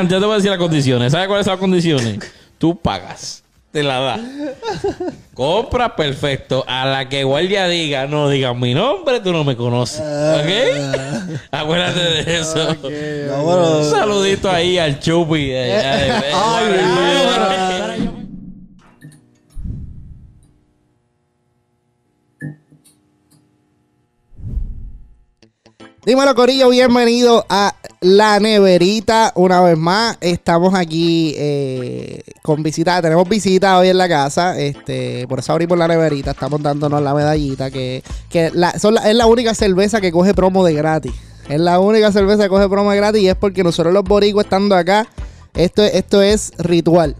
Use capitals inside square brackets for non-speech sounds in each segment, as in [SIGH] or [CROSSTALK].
Yo te voy a decir las condiciones. ¿Sabes cuáles son las condiciones? Tú pagas. Te la da. Compra perfecto. A la que guardia diga, no diga mi nombre, tú no me conoces. ¿Ok? Acuérdate de eso. Un saludito ahí al Chupi. allá de- [LAUGHS] Ay, Dímelo, Corillo, bienvenido a La Neverita una vez más. Estamos aquí eh, con visita, tenemos visita hoy en la casa, este, por eso abrimos La Neverita, estamos dándonos la medallita, que, que la- es la única cerveza que coge promo de gratis. Es la única cerveza que coge promo de gratis y es porque nosotros los boricuas estando acá, esto, esto es ritual.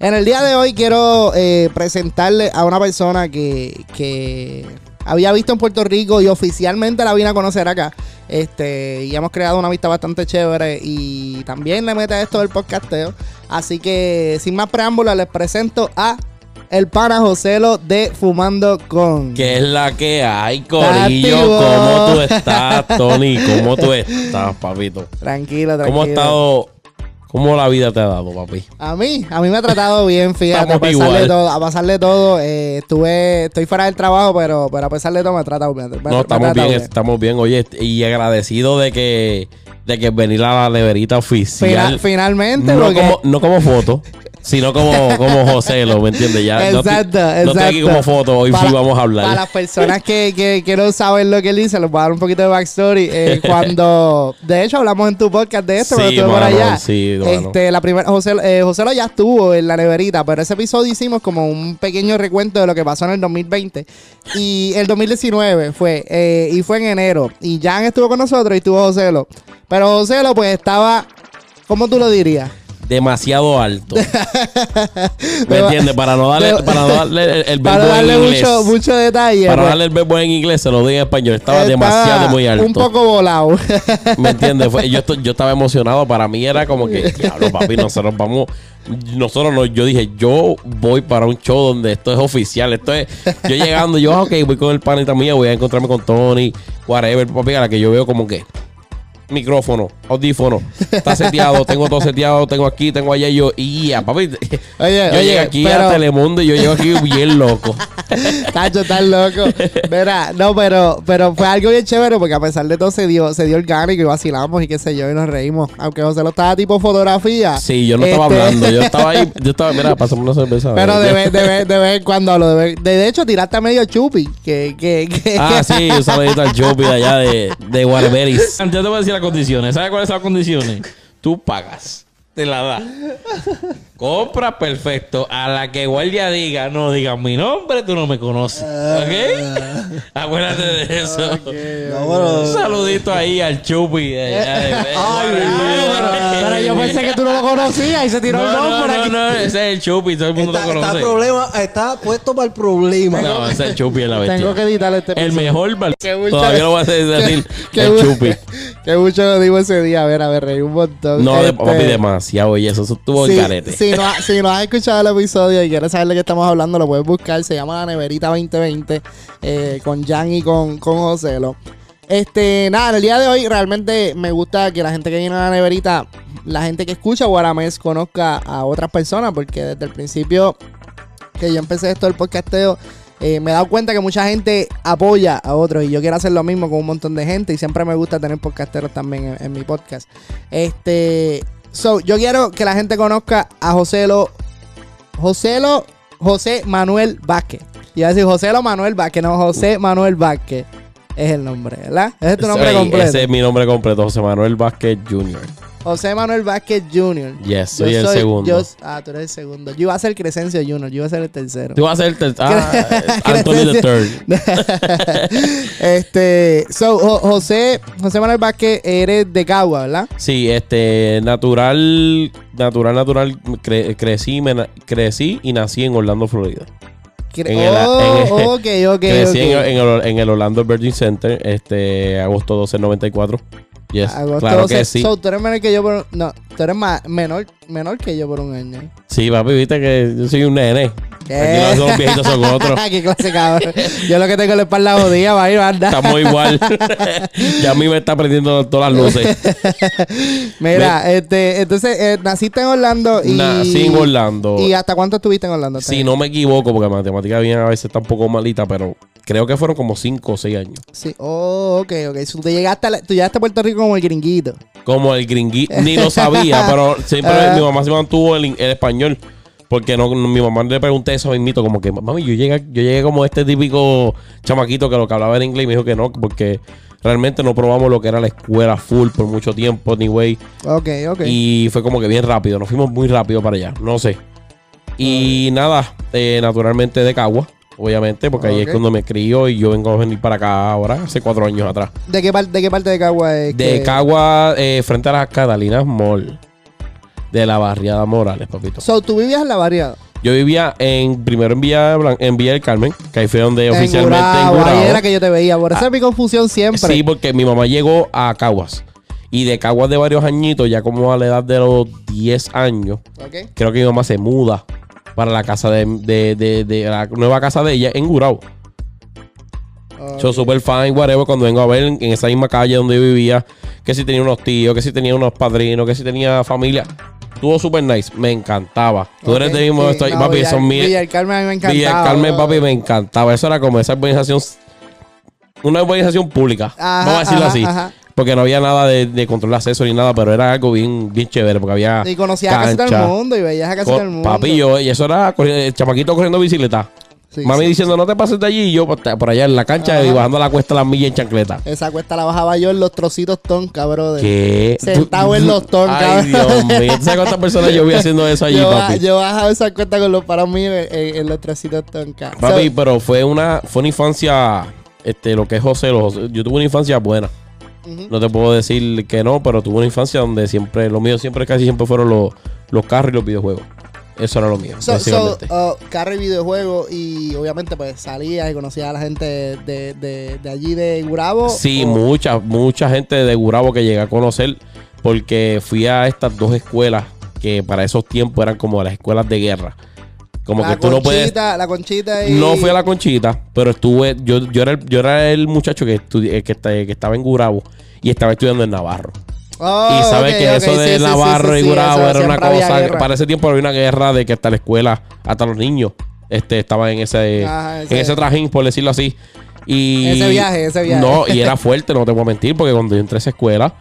En el día de hoy quiero eh, presentarle a una persona que, que había visto en Puerto Rico y oficialmente la vine a conocer acá. Este, y hemos creado una amistad bastante chévere y también le mete a esto del podcasteo. Así que sin más preámbulos les presento a el pana Joselo de Fumando con. ¿Qué es la que hay. Corillo? ¿Cómo tú estás, [LAUGHS] Tony? ¿Cómo tú estás, papito? Tranquilo, tranquilo. ¿Cómo ha estado? ¿Cómo la vida te ha dado, papi? A mí, a mí me ha tratado bien, fíjate, a pesar de igual. todo, a pesar de todo, eh, estuve, estoy fuera del trabajo, pero, pero a pesar de todo me ha tratado bien. me- No, estamos bien, estamos bien. Oye, y agradecido de que, de que venir a la neverita oficial. finalmente, no, porque como, no como foto, [LAUGHS] sino como, como José, ¿lo me entiendes? Ya, no estoy- Exacto, No estoy aquí exacto. como foto, hoy Para- sí vamos a hablar. Para las personas que, que, que no saben lo que él dice, les voy a dar un poquito de backstory. Eh, [LAUGHS] cuando, de hecho, hablamos en tu podcast de esto, Sí, pero estuve por allá. sí, este, la primera, José, eh, José lo ya estuvo en la neverita, pero ese episodio hicimos como un pequeño recuento de lo que pasó en el 2020. Y el 2019 fue, eh, y fue en enero. Y Jan estuvo con nosotros y estuvo Joselo. Pero Joselo, pues estaba, ¿cómo tú lo dirías? Demasiado alto. [LAUGHS] ¿Me De- entiendes? Para no darle, para no darle el, el verbo [LAUGHS] Para darle en inglés. mucho, mucho detalle. para pues, darle el verbo en inglés, se lo doy en español. Estaba, estaba demasiado muy alto. Un poco volado. ¿Me entiendes? [LAUGHS] Yo, yo estaba emocionado. Para mí era como que, diablo, papi, nosotros vamos. Nosotros no, yo dije, yo voy para un show donde esto es oficial. Esto es, yo llegando, yo, ok, voy con el panita mío, voy a encontrarme con Tony, whatever, papi, a la que yo veo como que micrófono, audífono, está seteado, tengo todo seteado, tengo aquí, tengo allá, y yo, y ya, papi. Oye, yo oye, llegué aquí pero- a Telemundo y yo llego aquí bien loco. [LAUGHS] Tacho, estás loco. Verá, no, pero, pero fue algo bien chévere porque a pesar de todo se dio, se dio orgánico y vacilamos y qué sé yo, y nos reímos. Aunque José lo estaba tipo fotografía. Sí, yo no estaba Este, hablando, yo estaba ahí, yo estaba, mira, [LAUGHS] pasamos una cerveza. Pero de vez, de, vez, de vez en cuando hablo. De, vez- de, de hecho, tiraste a medio chupi. Que, que, que, Ah, sí, un saludito al Chopi de allá de, de Guareberis. Yo te voy a decir condiciones. ¿Sabes cuáles son las condiciones? Tú pagas. Te la da. Compra perfecto. A la que guardia diga, no diga mi nombre, tú no me conoces. ¿Ok? Acuérdate de eso. no, bueno, Un saludito ahí al Chupi de allá de Pero yo pensé que tú no lo conocías y se tiró el No, no, nombre no, aquí. no, ese es el Chupi, todo el mundo está, lo está, conoce. problema, está puesto para el problema. No, ese es el Chupi en la bestia. Tengo que editarle este El episodio. mejor Qué Todavía lo voy a [LAUGHS] hacer decir Qué el Chupi. Que mucho lo digo ese día. A ver, a ver, reí un montón. No, de, Este, papi, demasiado. Y eso, eso estuvo el carete. si no, si no has escuchado el episodio y quieres saber de qué estamos hablando, lo puedes buscar. Se llama La Neverita 2020 eh, con Jan y con, con Joselo. Este, nada, en el día de hoy realmente me gusta que la gente que viene a la neverita, la gente que escucha Guaramés conozca a otras personas, porque desde el principio que yo empecé esto del podcasteo, eh, me he dado cuenta que mucha gente apoya a otros y yo quiero hacer lo mismo con un montón de gente y siempre me gusta tener podcasteros también en, en mi podcast. Este, so, yo quiero que la gente conozca a Joselo, Joselo, José Manuel Vázquez. Iba a decir Joselo Manuel Vázquez, no, José Manuel Vázquez es el nombre, ¿verdad? Ese es tu nombre completo. Ese es mi nombre completo, José Manuel Vázquez Jr. José Manuel Vázquez Jr. Yes, soy el segundo. yo- ah, tú eres el segundo. Yo iba a ser Crescencio Jr., yo iba a ser el tercero. Tú vas a ser el ter- ah, [LAUGHS] Anthony the Third. [LAUGHS] este, so, Jo- José, José Manuel Vázquez, eres de Cagua, ¿verdad? Sí, este, natural, natural, natural, cre- crecí, me na- crecí y nací en Orlando, Florida. Cre- En el- oh, ok, ok, [LAUGHS] crecí en el, en el Orlando Virgin Center, este, agosto 12 94. Yes, Agosto claro 12. que sí. So, tú eres menor que yo por... No, tú eres ma- menor, menor que yo por un año. Sí, papi, viste que yo soy un nene. Aquí los, viejitos son otros. [LAUGHS] Qué clase cabrón. Yo lo que tengo es la espalda jodida, va a ir, banda. Estamos igual. [LAUGHS] ya a mí me está prendiendo todas las luces. [LAUGHS] Mira, este, entonces, eh, naciste en Orlando y. Nací en Orlando. ¿Y hasta cuánto estuviste en Orlando? Si no me equivoco, porque matemática bien a veces está un poco malita, pero creo que fueron como 5 o 6 años. Sí. Oh, ok, ok. So, tú, llegaste a la- tú llegaste a Puerto Rico como el gringuito. Como el gringui, [LAUGHS] ni lo sabía, pero siempre Ah. mi mamá se mantuvo el, el español. Porque no, no- mi mamá le pregunté eso mismito, como que, mami, yo llegué, yo llegué como este típico chamaquito que lo que hablaba en inglés y me dijo que no, porque realmente no probamos lo que era la escuela full por mucho tiempo, anyway. Ok, ok. Y fue como que bien rápido, nos fuimos muy rápido para allá, no sé. Y nada, eh, naturalmente de Cagua, obviamente, porque ahí es cuando me crío y yo vengo a venir para acá ahora, hace cuatro años atrás. ¿De qué, par- de qué parte de Cagua es? De que- Cagua, eh, frente a las Catalinas Mall. De la barriada Morales, papito. So, tú vivías en la variada. Yo vivía en primero en Villa, Blan- en Villa del Carmen, que ahí fue donde oficialmente en Gurabo. Ahí era que yo te veía. Por eso Ah. es mi confusión siempre. Sí, porque mi mamá llegó a Caguas. Y de Caguas de varios añitos, ya como a la edad de los 10 años, Ok. creo que mi mamá se muda para la casa de, de, de- de la nueva casa de ella en Gurabo. Ok. Yo super fine, whatever, cuando vengo a ver en, en esa misma calle donde yo vivía, que si tenía unos tíos, que si tenía unos padrinos, que si tenía familia. Estuvo super nice, me encantaba. Tú eres de mismo, sí. estoy, No, papi, Villa- son mi- Villa del Carmen a mí me encantaba. Villa Carmen, papi, me encantaba. Eso era como esa organización, una organización pública, Ajá, vamos a decirlo ajá, así. ajá. Porque no había nada de, de control de acceso ni nada, pero era algo bien, bien chévere, porque había Y conocías a casi todo cancha. el mundo y veías a casi todo el mundo. Papi, yo, y eso era el chamaquito corriendo bicicleta. Sí, Mami sí. diciendo, no te pases de allí, y yo por, por allá en la cancha Ajá. y bajando la cuesta las millas en chancleta. Esa cuesta la bajaba yo en los trocitos tonka, brother. ¿Qué? Sentado en los tonkas. Ay, Dios mío. ¿Tú sabes [LAUGHS] cuántas personas yo vi haciendo eso allí, yo, papi? yo bajaba esa cuesta con los paros míos en, en los trocitos tonka. Papi, So, pero fue una, fue una infancia, este, lo que es José, los José- yo tuve una infancia buena. No te puedo decir que no, pero tuve una infancia donde siempre, lo mío siempre casi siempre fueron los, los carros y los videojuegos. Eso era lo mío, So, so, uh, carro y videojuegos y obviamente pues salías y conocías a la gente de, de, de allí de Gurabo. Sí, o- mucha, mucha gente de Gurabo que llegué a conocer porque fui a estas dos escuelas que para esos tiempos eran como las escuelas de guerra. Como la que tú no puedes... La conchita y... No fui a la conchita, pero estuve, yo, yo, era, el, yo era el muchacho que, estudi- eh, que, que estaba en Gurabo y estaba estudiando en Navarro. Oh, y sabes que eso sí, de sí, Navarro sí, y Gurabo era una cosa, para ese tiempo había una guerra de que hasta la escuela, hasta los niños, este, estaban en ese, Ajá, en ese- ese trajín, por decirlo así. Y, Ese viaje, ese viaje. No, y era [LAUGHS] fuerte, no te voy a mentir, porque cuando yo entré a esa escuela,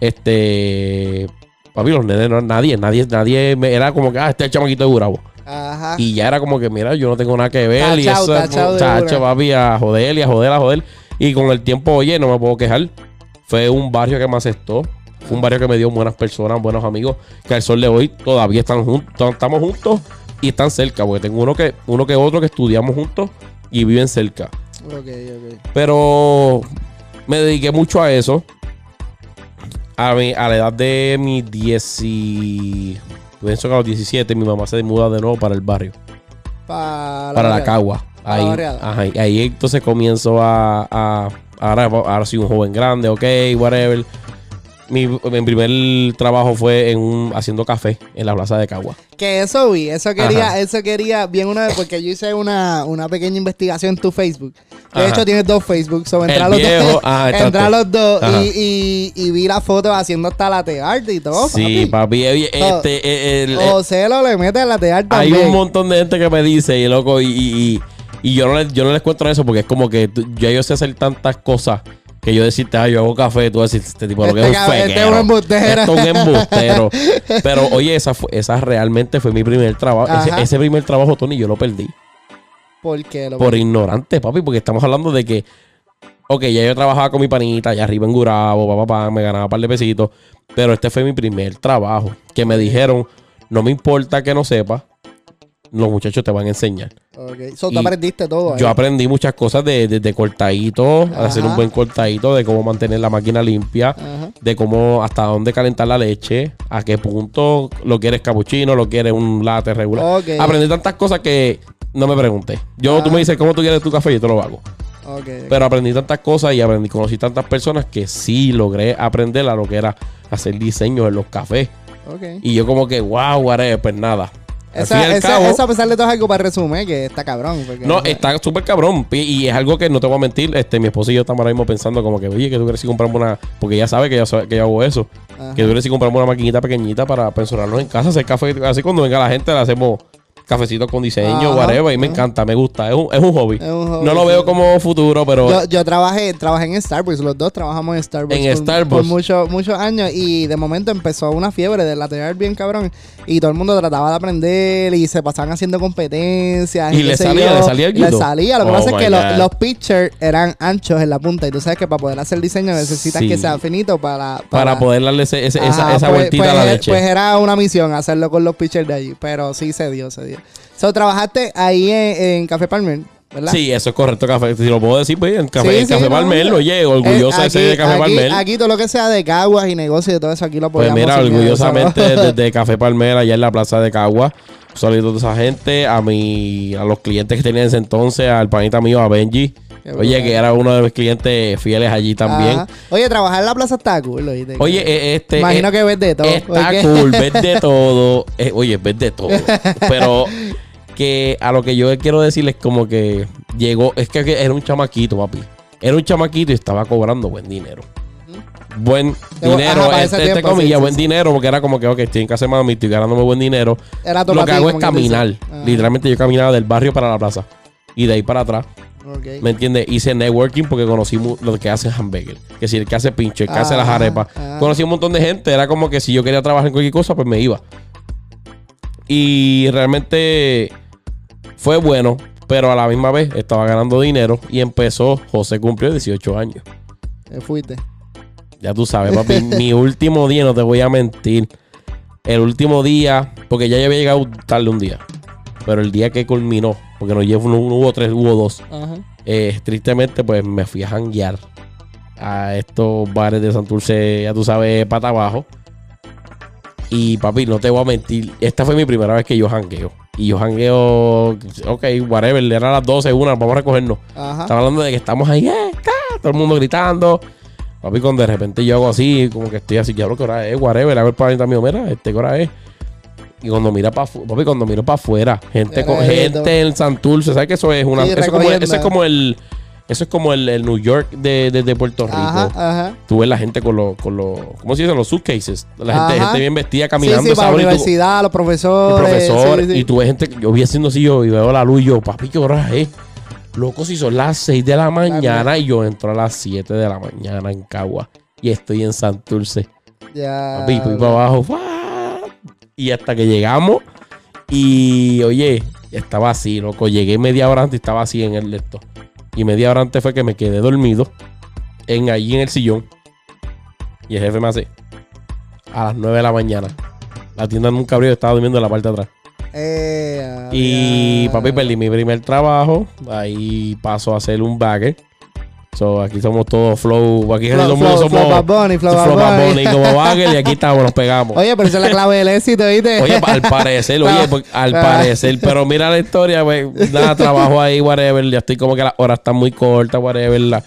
este, papi, los nenes, no, nadie, nadie, nadie, me- era como que, ah, este es el chamaquito de Gurabo. Ajá. Y ya era como que, mira, yo no tengo nada que ver. y Tachao, eso es tachao chacho, papi, a joder y a joder, a joder. Y con el tiempo, oye, no me puedo quejar. Fue un barrio que me aceptó. Fue un barrio que me dio buenas personas, buenos amigos. Que al sol de hoy todavía están juntos, estamos juntos y están cerca. Porque tengo uno que, uno que otro que estudiamos juntos y viven cerca. Ok, ok. Pero me dediqué mucho a eso. A, mi- a la edad de mis 10 y... Pienso que a los 17 mi mamá se muda de nuevo para el barrio Para, la cagua. Ahí, ajá, ahí entonces comienzo a, a- ahora, ahora soy un joven grande, ok, whatever. Mi, mi primer trabajo fue en un, haciendo café en la plaza de Cagua. Que eso vi, eso quería, Ajá. eso quería bien una vez, porque yo hice una, una pequeña investigación en tu Facebook. De hecho, tienes dos Facebook. So, entré El a los dos, ah, entré a entraste. los dos y, y, y vi la foto haciendo hasta la art y todo. sí, papi. papi. eh, Este, eh, el- eh, José lo le mete a la art hay un montón de gente que me dice, y loco, y, y, y- y yo, no les, yo no les cuento eso porque es como que ya yo sé hacer tantas cosas que yo decirte, ah, yo hago café, tú decir, este tipo lo que es Este un cab- este es un embustero. Es un embustero. [LAUGHS] Pero oye, esa, fue, esa realmente fue mi primer trabajo. Ese primer trabajo, Tony, yo lo perdí. ¿Por qué? Lo Por ignorante, papi, porque estamos hablando de que, ok, ya yo trabajaba con mi panita allá arriba en Gurabo, papá, papá, me ganaba un par de pesitos, pero este fue mi primer trabajo, que me dijeron, no me importa que no sepas, los muchachos te van a enseñar. Ok. So, Y tú aprendiste todo. ahí. Yo aprendí muchas cosas de, de, de cortadito, Ajá. hacer un buen cortadito, de cómo mantener la máquina limpia, Ajá. de cómo, hasta dónde calentar la leche, a qué punto lo quieres capuchino, lo quieres un latte regular. Aprendí tantas cosas que no me pregunté. Yo, tú Ah. me dices, ¿cómo tú quieres tu café? Y yo te lo hago. Ok, ok. Pero aprendí tantas cosas y aprendí, conocí tantas personas que sí logré aprender a lo que era hacer diseño en los cafés. Ok. Y yo como que, wow, whatever, pues nada. Cabo- eso a pesar de todo es algo para resumir, que está cabrón. No, está súper cabrón. Y y es algo que no te voy a mentir. Este, mi esposo y yo estamos ahora mismo pensando como que, oye, que tú quieres si compramos una. Porque ella sabe que yo, que yo hago eso. Ajá. Que tú quieres si compramos una maquinita pequeñita para pensionarnos en casa, hacer café. Así cuando venga la gente le hacemos cafecitos con diseño, Ajá, whatever. Y me ajá. encanta, me gusta. Es un, es un hobby. Es un hobby, no lo sí. veo como futuro, pero. Yo, yo trabajé, trabajé en Starbucks, los dos trabajamos en Starbucks. En por, Starbucks. Por muchos, muchos años y de momento empezó una fiebre de lateral bien cabrón y todo el mundo trataba de aprender y se pasaban haciendo competencias. Y le salía, yo. le salía alguito. Le salía, lo que Oh pasa es que lo- God. los pitchers eran anchos en la punta y tú sabes que para poder hacer diseño necesitas Sí. que sea finito para... para poder darle ese- ese- esa, Ajá, esa pues- vueltita pues, a la eh, leche. Pues era una misión hacerlo con los pitchers de allí, pero sí se dio, se dio. So, trabajaste ahí en, en Café Palmer, ¿verdad? sí, eso es correcto, café. Si lo puedo decir, pues, en Café, Sí, en sí, café no, Palmel, no. oye, orgulloso Eh, de ser de Café aquí, Palmel. Aquí todo lo que sea de caguas y negocios y todo eso, aquí lo Pues podemos. mira, orgullosamente desde Café Palmera, allá en la plaza de Cagua. Un saludo a toda esa gente, a mi, a los clientes que tenía en ese entonces, al panita mío, a Benji. Oye, que era uno de mis clientes fieles allí también. Oye, trabajar en la plaza está cool. ¿oíste? Oye, eh, este. Imagino eh, que ves de todo. Está cool, [LAUGHS] ves de todo. Eh, oye, ves de todo. Pero que a lo que yo quiero decirles como que llegó, es que, era un chamaquito, papi. Era un chamaquito y estaba cobrando buen dinero. Buen Ajá, dinero, entre tiempo, comillas, sí, buen sí. dinero, porque era como que, ok, estoy en casa de mami, estoy ganándome buen dinero. Era todo Lo que hago es caminar. Ajá. Literalmente yo caminaba del barrio para la plaza. Y de ahí para atrás. ¿Me entiendes? Hice networking porque conocí lo que hace hamburger. Que si el que hace pinche, el que hace las Ah, arepas. ah. Conocí un montón de gente. Era como que si yo quería trabajar en cualquier cosa, pues me iba. Y realmente fue bueno. Pero a la misma vez estaba ganando dinero. Y empezó, José cumplió 18 años. Te fuiste. Ya tú sabes, [LAUGHS] papi. mi último día, no te voy a mentir. El último día, porque ya yo había llegado tarde un día. Pero el día que culminó, porque no, llevo- no hubo tres, hubo dos. Ajá. Eh, tristemente, pues me fui a janguear a estos bares de Santurce, ya tú sabes, pata abajo. Y papi, no te voy a mentir, esta fue mi primera vez que yo jangueo. Y yo jangueo, ok, whatever, era las 12, una, vamos a recogernos. Ajá. Estaba hablando de que estamos ahí, eh, todo el mundo gritando. Papi, cuando de repente yo hago así, como que estoy así, ya lo que hora es, whatever, a ver para mí mío, mira, este, ¿qué hora es? Y cuando mira para papi, cuando miro para afuera, gente con, gente en Santurce, ¿sabes que eso es una Sí, eso, es como, eso es como el eso es como el, el New York de, de- de Puerto Rico. Ajá, ajá. Tú ves la gente con los con los ¿cómo se dice? Los suitcases. La gente, gente bien vestida Sí, caminando, sí, para la universidad, los profesores. profesor sí, sí. y tú ves gente que yo vi haciendo así yo y veo la luz y yo, papi, ¿qué hora es? Loco, si son las 6 de la mañana y yo entro a las 7 de la mañana en Cagua y estoy en Santurce. Ya. Papi, fui para abajo. ¡fua! Y hasta que llegamos. Y oye, estaba así, loco. Llegué media hora antes y estaba así en el esto. Y media hora antes fue que me quedé dormido. En allí en el sillón. Y el jefe me hace. A las 9 de la mañana. La tienda nunca abrió, estaba durmiendo en la parte de atrás. Eh, Y papi, perdí mi primer trabajo. Ahí paso a hacer un bagger. So, aquí somos todos flow. Aquí Flow, todo el mundo flow, somos flow Bad Bunny, flow flow Bad Bunny. Bunny como bagger. Y aquí estamos, nos pegamos. Oye, pero esa es la clave del éxito, ¿viste? Oye, al parecer, oye, al Ah. parecer, pero mira la historia, pues, nada, [LAUGHS] trabajo ahí, whatever, ya estoy como que las horas están muy cortas, whatever, la-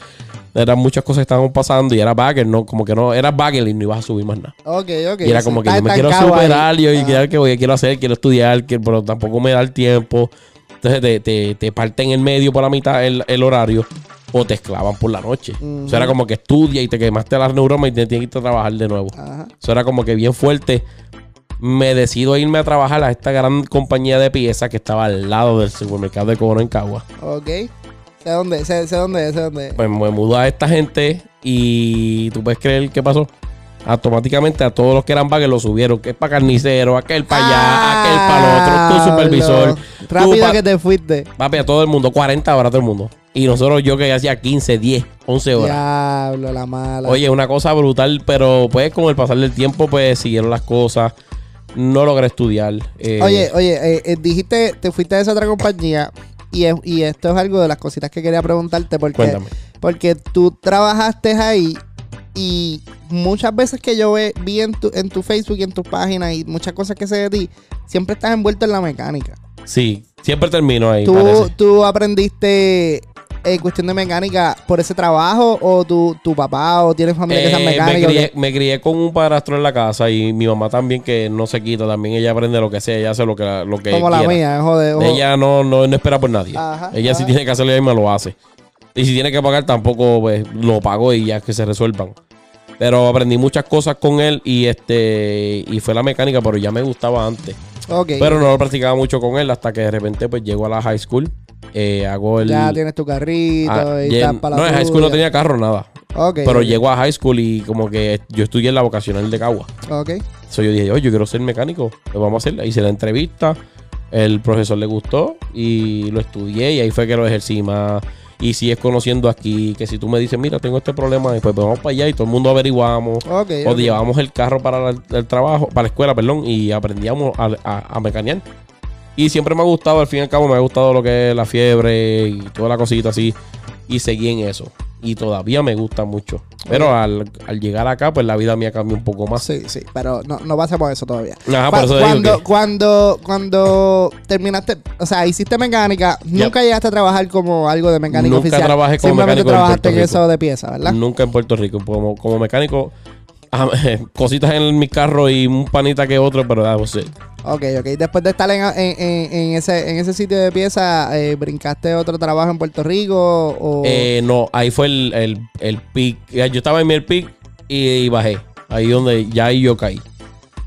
eran muchas cosas que estaban pasando y era bagger, no, como que no, era bagger y no ibas a subir más nada. Ok, ok. y era como que yo me quiero superar, yo, Ah. que voy, quiero hacer, quiero estudiar, que- pero tampoco me da el tiempo. Entonces te, te, te parten en el medio por la mitad el, el horario o te esclavan por la noche. O sea, era como que estudia y te quemaste las neuronas y te tienes que ir a trabajar de nuevo. Ajá. Eso era como que bien fuerte. Me decido irme a trabajar a esta gran compañía de piezas que estaba al lado del supermercado de Cono en Cagua. Ok. Sé dónde, sé dónde, sé dónde. Pues me mudo a esta gente y tú puedes creer qué pasó. Automáticamente a todos los que eran baggers lo subieron. Que es para carnicero, aquel para allá, aquel para el otro, tu supervisor. Rápido tú que te fuiste. Papi, a todo el mundo, 40 horas todo el mundo. Y nosotros yo que hacía 15, 10, 11 horas. Diablo, la mala. Oye, una cosa brutal, pero pues con el pasar del tiempo, pues siguieron las cosas. No logré estudiar. eh, Oye, oye, eh, eh, dijiste, te fuiste de esa otra compañía y, es- y esto es algo de las cositas que quería preguntarte porque, Cuéntame. porque tú trabajaste ahí y muchas veces que yo ve- vi en tu, en tu Facebook y en tus páginas y muchas cosas que sé de ti, siempre estás envuelto en la mecánica. Sí, siempre termino ahí. Tú, tú aprendiste eh, cuestión de mecánica por ese trabajo o tu, tu papá o tienes familia que sean Eh, me, mecánicos? crié, me crié con un padrastro en la casa y mi mamá también que no se quita, también ella aprende lo que sea, ella hace lo que, lo que como la quiera. mía, joder. ojo. Ella no, no, no espera por nadie. Ajá, ella si ajá. tiene que hacerlo ella misma lo hace. Y si tiene que pagar tampoco pues, lo pago y ya que se resuelvan. Pero aprendí muchas cosas con él y este y fue la mecánica, pero ya me gustaba antes. Pero no lo practicaba mucho con él hasta que de repente pues llego a la high school. eh, hago el... ya tienes tu carrito ah, y estás para la no, en high school no tenía carro, nada. Pero ok. llego a high school y como que yo estudié en la vocacional de Cagua. Ok. So yo dije, oye, yo quiero ser mecánico. Pues vamos a hacerla. Hice la entrevista. El profesor le gustó y lo estudié y ahí fue que lo ejercí más. Y sigues conociendo aquí que si tú me dices, mira, tengo este problema, pues vamos para allá y todo el mundo averiguamos. O ok. llevábamos el carro para el, el trabajo, para la escuela, perdón, y aprendíamos a, a, a mecanear. Y siempre me ha gustado, al fin y al cabo, me ha gustado lo que es la fiebre y toda la cosita así. Y seguí en eso. Y todavía me gusta mucho. Pero al, al llegar acá, pues la vida mía cambió un poco más. Sí, sí, pero no, no pasemos eso todavía. Ajá, por eso cuando, que- cuando, cuando terminaste, o sea, hiciste mecánica, nunca llegaste a trabajar como algo de mecánico Nunca oficial. trabajé como Simplemente mecánico trabajaste en, eso de pieza, ¿verdad? Nunca en Puerto Rico. Como, como mecánico, [LAUGHS] cositas en mi carro y un panita que otro, pero ah, pues, that was it. Ok, ok. Después de estar en, en- en- en ese, en ese sitio de pieza, eh, ¿brincaste otro trabajo en Puerto Rico? O... Eh, no, ahí fue el, el, el pic. Yo estaba en mi pic y, y bajé. Ahí donde ya ahí yo caí.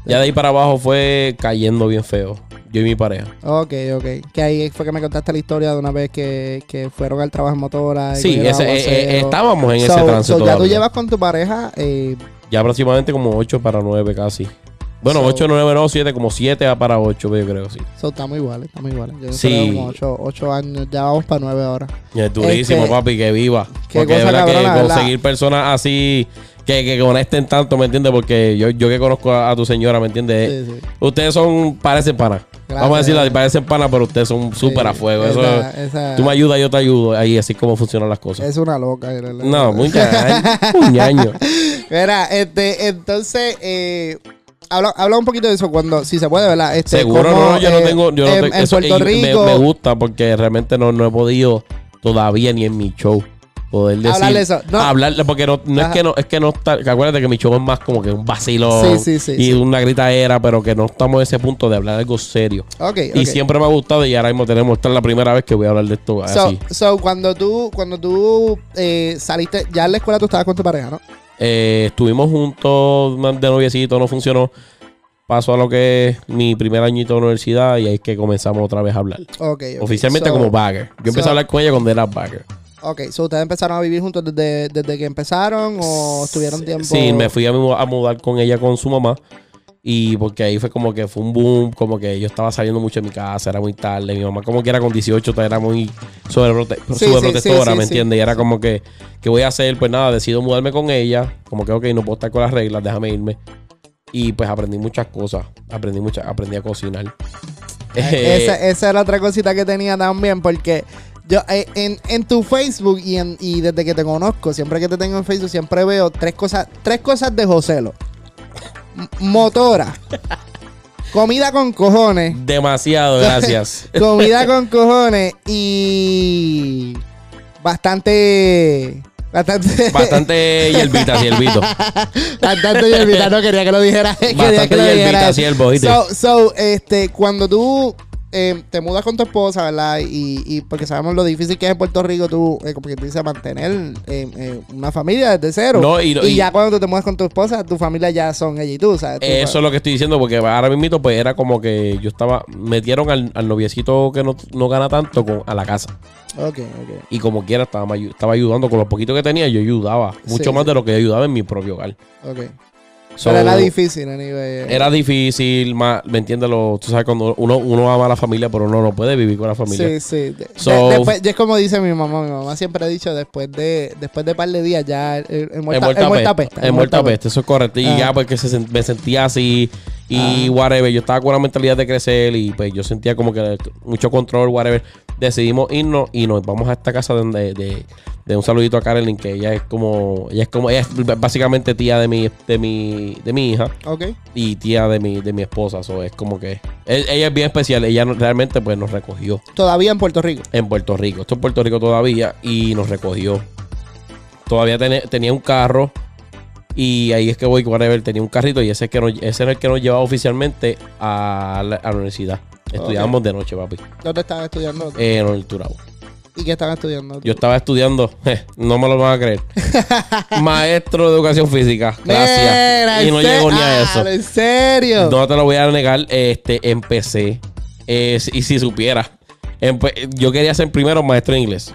Ya de ahí para abajo fue cayendo bien feo. Yo y mi pareja. Ok, ok. Que ahí fue que me contaste la historia de una vez que, que fueron al trabajo en motora. y Sí, ese, eh, eh, estábamos en So- ese trance so ya tú llevas con tu pareja. Ya aproximadamente como 8 para 9 casi. Bueno, So- 8, 9, no, 7, como 7 para 8, yo creo, sí. so, estamos iguales, estamos iguales. Yo Sí. creo como ocho, ocho años, ya vamos para nueve ahora. Y es durísimo, Este, papi, que viva. Porque de verdad que cabrona, ¿verdad? conseguir personas así que, que conecten tanto, ¿me entiendes? Porque yo, yo que conozco a, a tu señora, ¿me entiendes? Sí, sí. Ustedes son, parecen panas. Vamos a decirlo, parecen panas, pero ustedes son súper Sí, a fuego. Eso, esa- esa- tú me ayudas, yo te ayudo. Ahí, así como funcionan las cosas. Es una loca. de verdad. No, muy ñaño. [LAUGHS] Mira, este, entonces, eh, habla, habla un poquito de eso cuando, si se puede, ¿verdad? Este, Seguro, cómo, no, yo no eh, tengo. Yo no en, tengo- en eso, Puerto y Rico. Me, gusta porque realmente no, no he podido todavía ni en mi show poder decir. Hablar de eso, no. Hablarle, porque no, no es Ajá. que no, es que no está. que acuérdate que mi show es más como que un vacilo Sí, sí, sí, y sí. una gritadera, pero que no estamos en ese punto de hablar algo serio. Ok, Y siempre me ha gustado y ahora mismo tenemos, esta es la primera vez que voy a hablar de esto So, así. so, cuando tú, cuando tú eh, saliste, ya en la escuela tú estabas con tu pareja, ¿no? Eh, estuvimos juntos de noviecito, no funcionó. Pasó a lo que es mi primer añito de universidad y ahí es que comenzamos otra vez a hablar. Oficialmente So- como bagger. Yo empecé so- a hablar con ella cuando era bagger. Ok, so ustedes empezaron a vivir juntos desde, desde que empezaron o estuvieron tiempo. Sí, me fui a mudar con ella con su mamá. Y porque ahí fue como que fue un boom, como que yo estaba saliendo mucho de mi casa, era muy tarde. Mi mamá, como que era con 18, todavía era muy Sí, sobreprotectora, sí, ¿me entiendes? Y era como que, ¿qué voy a hacer? Pues nada, decido mudarme con ella. Como que, ok, no puedo estar con las reglas, déjame irme. Y pues aprendí muchas cosas. Aprendí muchas, aprendí a cocinar. Eh, esa, esa era otra cosita que tenía también, porque yo eh, en, en tu Facebook y, en, y desde que te conozco, siempre que te tengo en Facebook, siempre veo tres cosas, tres cosas de Joselo. Motora. comida con cojones. Demasiado, [LAUGHS] gracias. Comida con [LAUGHS] cojones y bastante bastante [LAUGHS] Bastante hierbita, hierbito. bastante hierbita, no quería que lo dijera, Bastante que lo dijera. hierbita, siervo. So, so, este, cuando tú eh, te mudas con tu esposa, ¿verdad? Y, y porque sabemos lo difícil que es en Puerto Rico, tú, eh, como que dice, mantener eh, eh, una familia desde cero. No, y- y- ya cuando tú te mudas con tu esposa, tu familia ya son ella y tú, ¿sabes? Tú, Eso es lo que estoy diciendo, porque ahora mismo pues era como que yo estaba, metieron al, al noviecito que no, no gana tanto con, a la casa. Ok, ok. Y como quiera estaba, ayudando con lo poquito que tenía, yo ayudaba. Mucho Sí, más sí. de lo que yo ayudaba en mi propio hogar. Ok. So, Pero era difícil, anyway. Era difícil, más, ¿me entiendes? Lo, tú sabes, cuando uno, uno ama a la familia, pero uno no puede vivir con la familia. Sí, sí. De- de- So- después, es como dice mi mamá. Mi mamá siempre ha dicho, después de después de par de días, ya En muerta, muerta, el muerta peste. En muerta peste, eso es correcto. Y Ah. ya, porque se sen- me sentía así y Ah. whatever. Yo estaba con la mentalidad de crecer y pues yo sentía como que mucho control, whatever. Decidimos irnos y nos vamos a esta casa donde, de, de un saludito a Carolyn, que ella es como, ella es como, ella es básicamente tía de mi, de mi, de mi hija Ok. y tía de mi, de mi esposa. So, es como que e- ella es bien especial. Ella no- realmente pues nos recogió Todavía en Puerto Rico. en Puerto Rico. Esto es Puerto Rico todavía y nos recogió. Todavía tenía un carro y ahí es que voy, whatever, tenía un carrito y ese, es que nos- ese era el que nos llevaba oficialmente a la, a la universidad. Estudiábamos de noche, papi, ¿Dónde estaban estudiando? en el Turabo. ¿Y qué estaban estudiando? Yo estaba estudiando, no me lo van a creer, [LAUGHS] maestro de educación física. Gracias. Y ¿en no llego ni a Ah, eso. ¿En serio? No te lo voy a negar, este, empecé. eh, y si supiera, empe- yo quería ser primero maestro de inglés.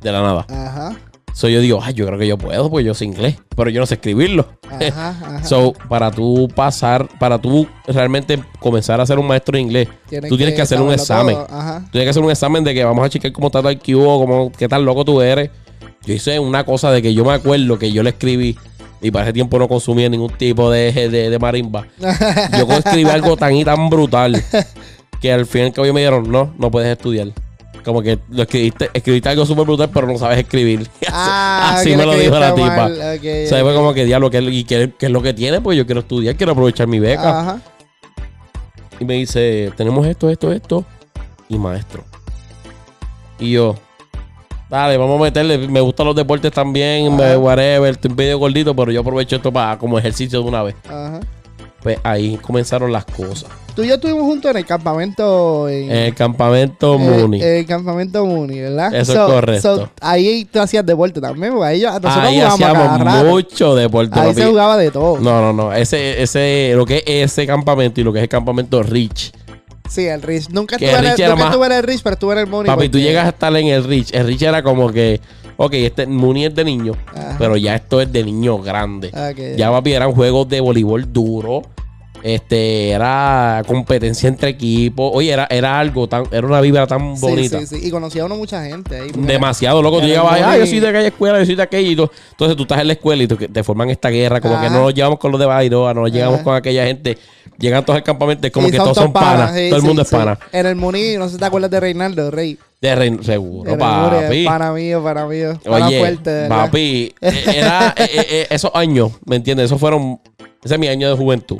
De la nada. Ajá. So yo digo, ay, yo creo que yo puedo, porque yo sé inglés, pero yo no sé escribirlo. Ajá, [LAUGHS] ajá. So, para tú pasar, para tú realmente comenzar a ser un maestro de inglés, tú tienes que hacer un examen. Ajá. Tú tienes que hacer un examen de que vamos a checar cómo está tu IQ o cómo, qué tan loco tú eres. Yo hice una cosa de que yo me acuerdo que yo le escribí y para ese tiempo no consumía ningún tipo de, de, de marimba. [LAUGHS] Yo escribí algo tan y tan brutal [LAUGHS] que al final que hoy me dijeron, no, no puedes estudiar. Como que lo escribiste, escribiste algo súper brutal, pero no sabes escribir. [LAUGHS] Ah, Así me lo dijo la tipa. mal. Ok, O sea, fue como que diablo, ¿qué, y qué, qué es lo que tiene? Pues yo quiero estudiar, quiero aprovechar mi beca. Ajá. Y me dice, tenemos esto, esto, esto. Y maestro. Y yo, dale, vamos a meterle. Me gustan los deportes también, me, Ajá. whatever. Estoy medio gordito, pero yo aprovecho esto para como ejercicio de una vez. Ajá. Pues ahí comenzaron las cosas. Tú y yo estuvimos juntos en el campamento. En, En el campamento eh, Muni. el campamento Muni, ¿verdad? Eso es correcto. ahí tú hacías deporte también, porque ahí nosotros hacíamos mucho deporte. Ahí se jugaba de todo. No, no, no. Ese, ese, lo que es ese campamento y lo que es el campamento Rich. Sí, el Rich. Nunca Que estuve, en Rich el, era nunca más- estuve en el Rich, pero estuve en el Muni. Papi, tú llegas a estar en el Rich. El Rich era como que, ok, este Muni es de niño, Ajá. pero ya esto es de niño grande. Ok. Ya, papi, eran juegos de voleibol duro. Este, era competencia entre equipos. Oye, era, era algo tan, era una vibra tan Sí, bonita. Sí, sí, Y conocía a uno mucha gente ahí. Demasiado loco. Tú llegabas, ah, yo soy de aquella escuela, yo soy de aquella. Y tú- entonces tú estás en la escuela y te forman esta guerra. Como que no nos llevamos con los de Bairoa, no nos llegamos Ajá. con aquella gente. Llegan todos al campamento, es como Sí, que todos son panas. sí, todo el sí, mundo es sí. pana. En el Muni, no sé si te acuerdas de Reinaldo, Rey. De Rein- seguro, Muni, papi. Pana mío, pana mío. Pana Oye, fuerte, papi, era eh, eh, eh, esos años, ¿me entiendes? Esos fueron, ese es mi año de juventud.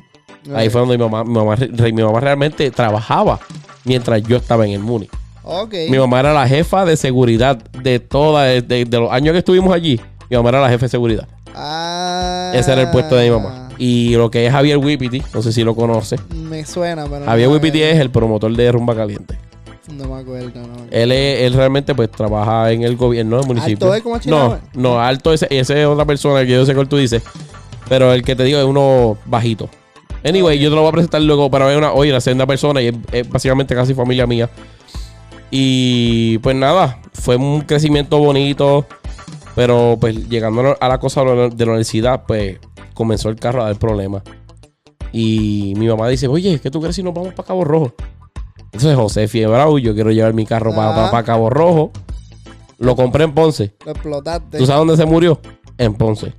Ahí fue donde mi mamá, mi mamá, re- mi mamá realmente trabajaba mientras yo estaba en el Muni. Ok. Mi mamá era la jefa de seguridad de toda, de, de- de los años que estuvimos allí. Mi mamá era la jefa de seguridad. Ah. Ese era el puesto de mi mamá. Y lo que es Javier Wipiti, no sé si lo conoce. Me suena, pero. Javier no, Wipiti es el promotor de Rumba Caliente. No me acuerdo, no. me acuerdo. Él, es- él realmente pues trabaja en el gobierno del municipio. ¿Alto es como no, no, Alto ese, ese es otra persona que yo sé cuál tú dices. Pero el que te digo es uno bajito. Anyway, yo te lo voy a presentar luego para ver una, oye, una segunda persona y es, es básicamente casi familia mía. Y pues nada, fue un crecimiento bonito. Pero pues llegando a la cosa de la la universidad, pues comenzó el carro a dar problemas. Y mi mamá dice, oye, ¿qué tú crees si nos vamos para Cabo Rojo? Entonces José Fiebrao, yo quiero llevar mi carro para Ajá. Cabo Rojo. Lo compré en Ponce. Lo explotaste. ¿Tú sabes dónde se murió? En Ponce.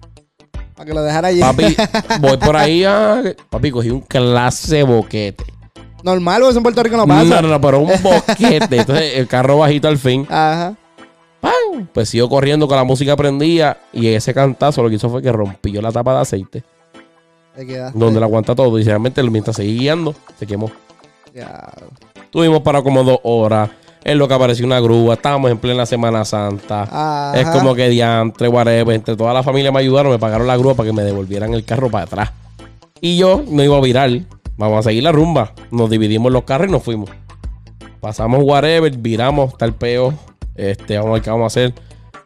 Para que lo dejara allí. Papi, [LAUGHS] voy por ahí a... Papi, cogí un clase boquete. Normal, eso en Puerto Rico no No, pasa. no, no, pero un [LAUGHS] boquete. Entonces el carro bajito al fin. Ajá. ¡Pam! Pues sigo corriendo con la música prendida. Y ese cantazo lo que hizo fue que rompió la tapa de aceite. Te quedaste. Donde la aguanta todo. Y realmente mientras seguí guiando, se quemó. Ya. Tuvimos para como dos horas. En lo que apareció una grúa. Estábamos en plena Semana Santa. Ajá. Es como que diantre, whatever. Entre toda la familia me ayudaron, me pagaron la grúa para que me devolvieran el carro para atrás. Y yo me iba a virar. Vamos a seguir la rumba. Nos dividimos los carros y nos fuimos. Pasamos whatever, viramos, tal peo. Este, vamos a ver qué vamos a hacer.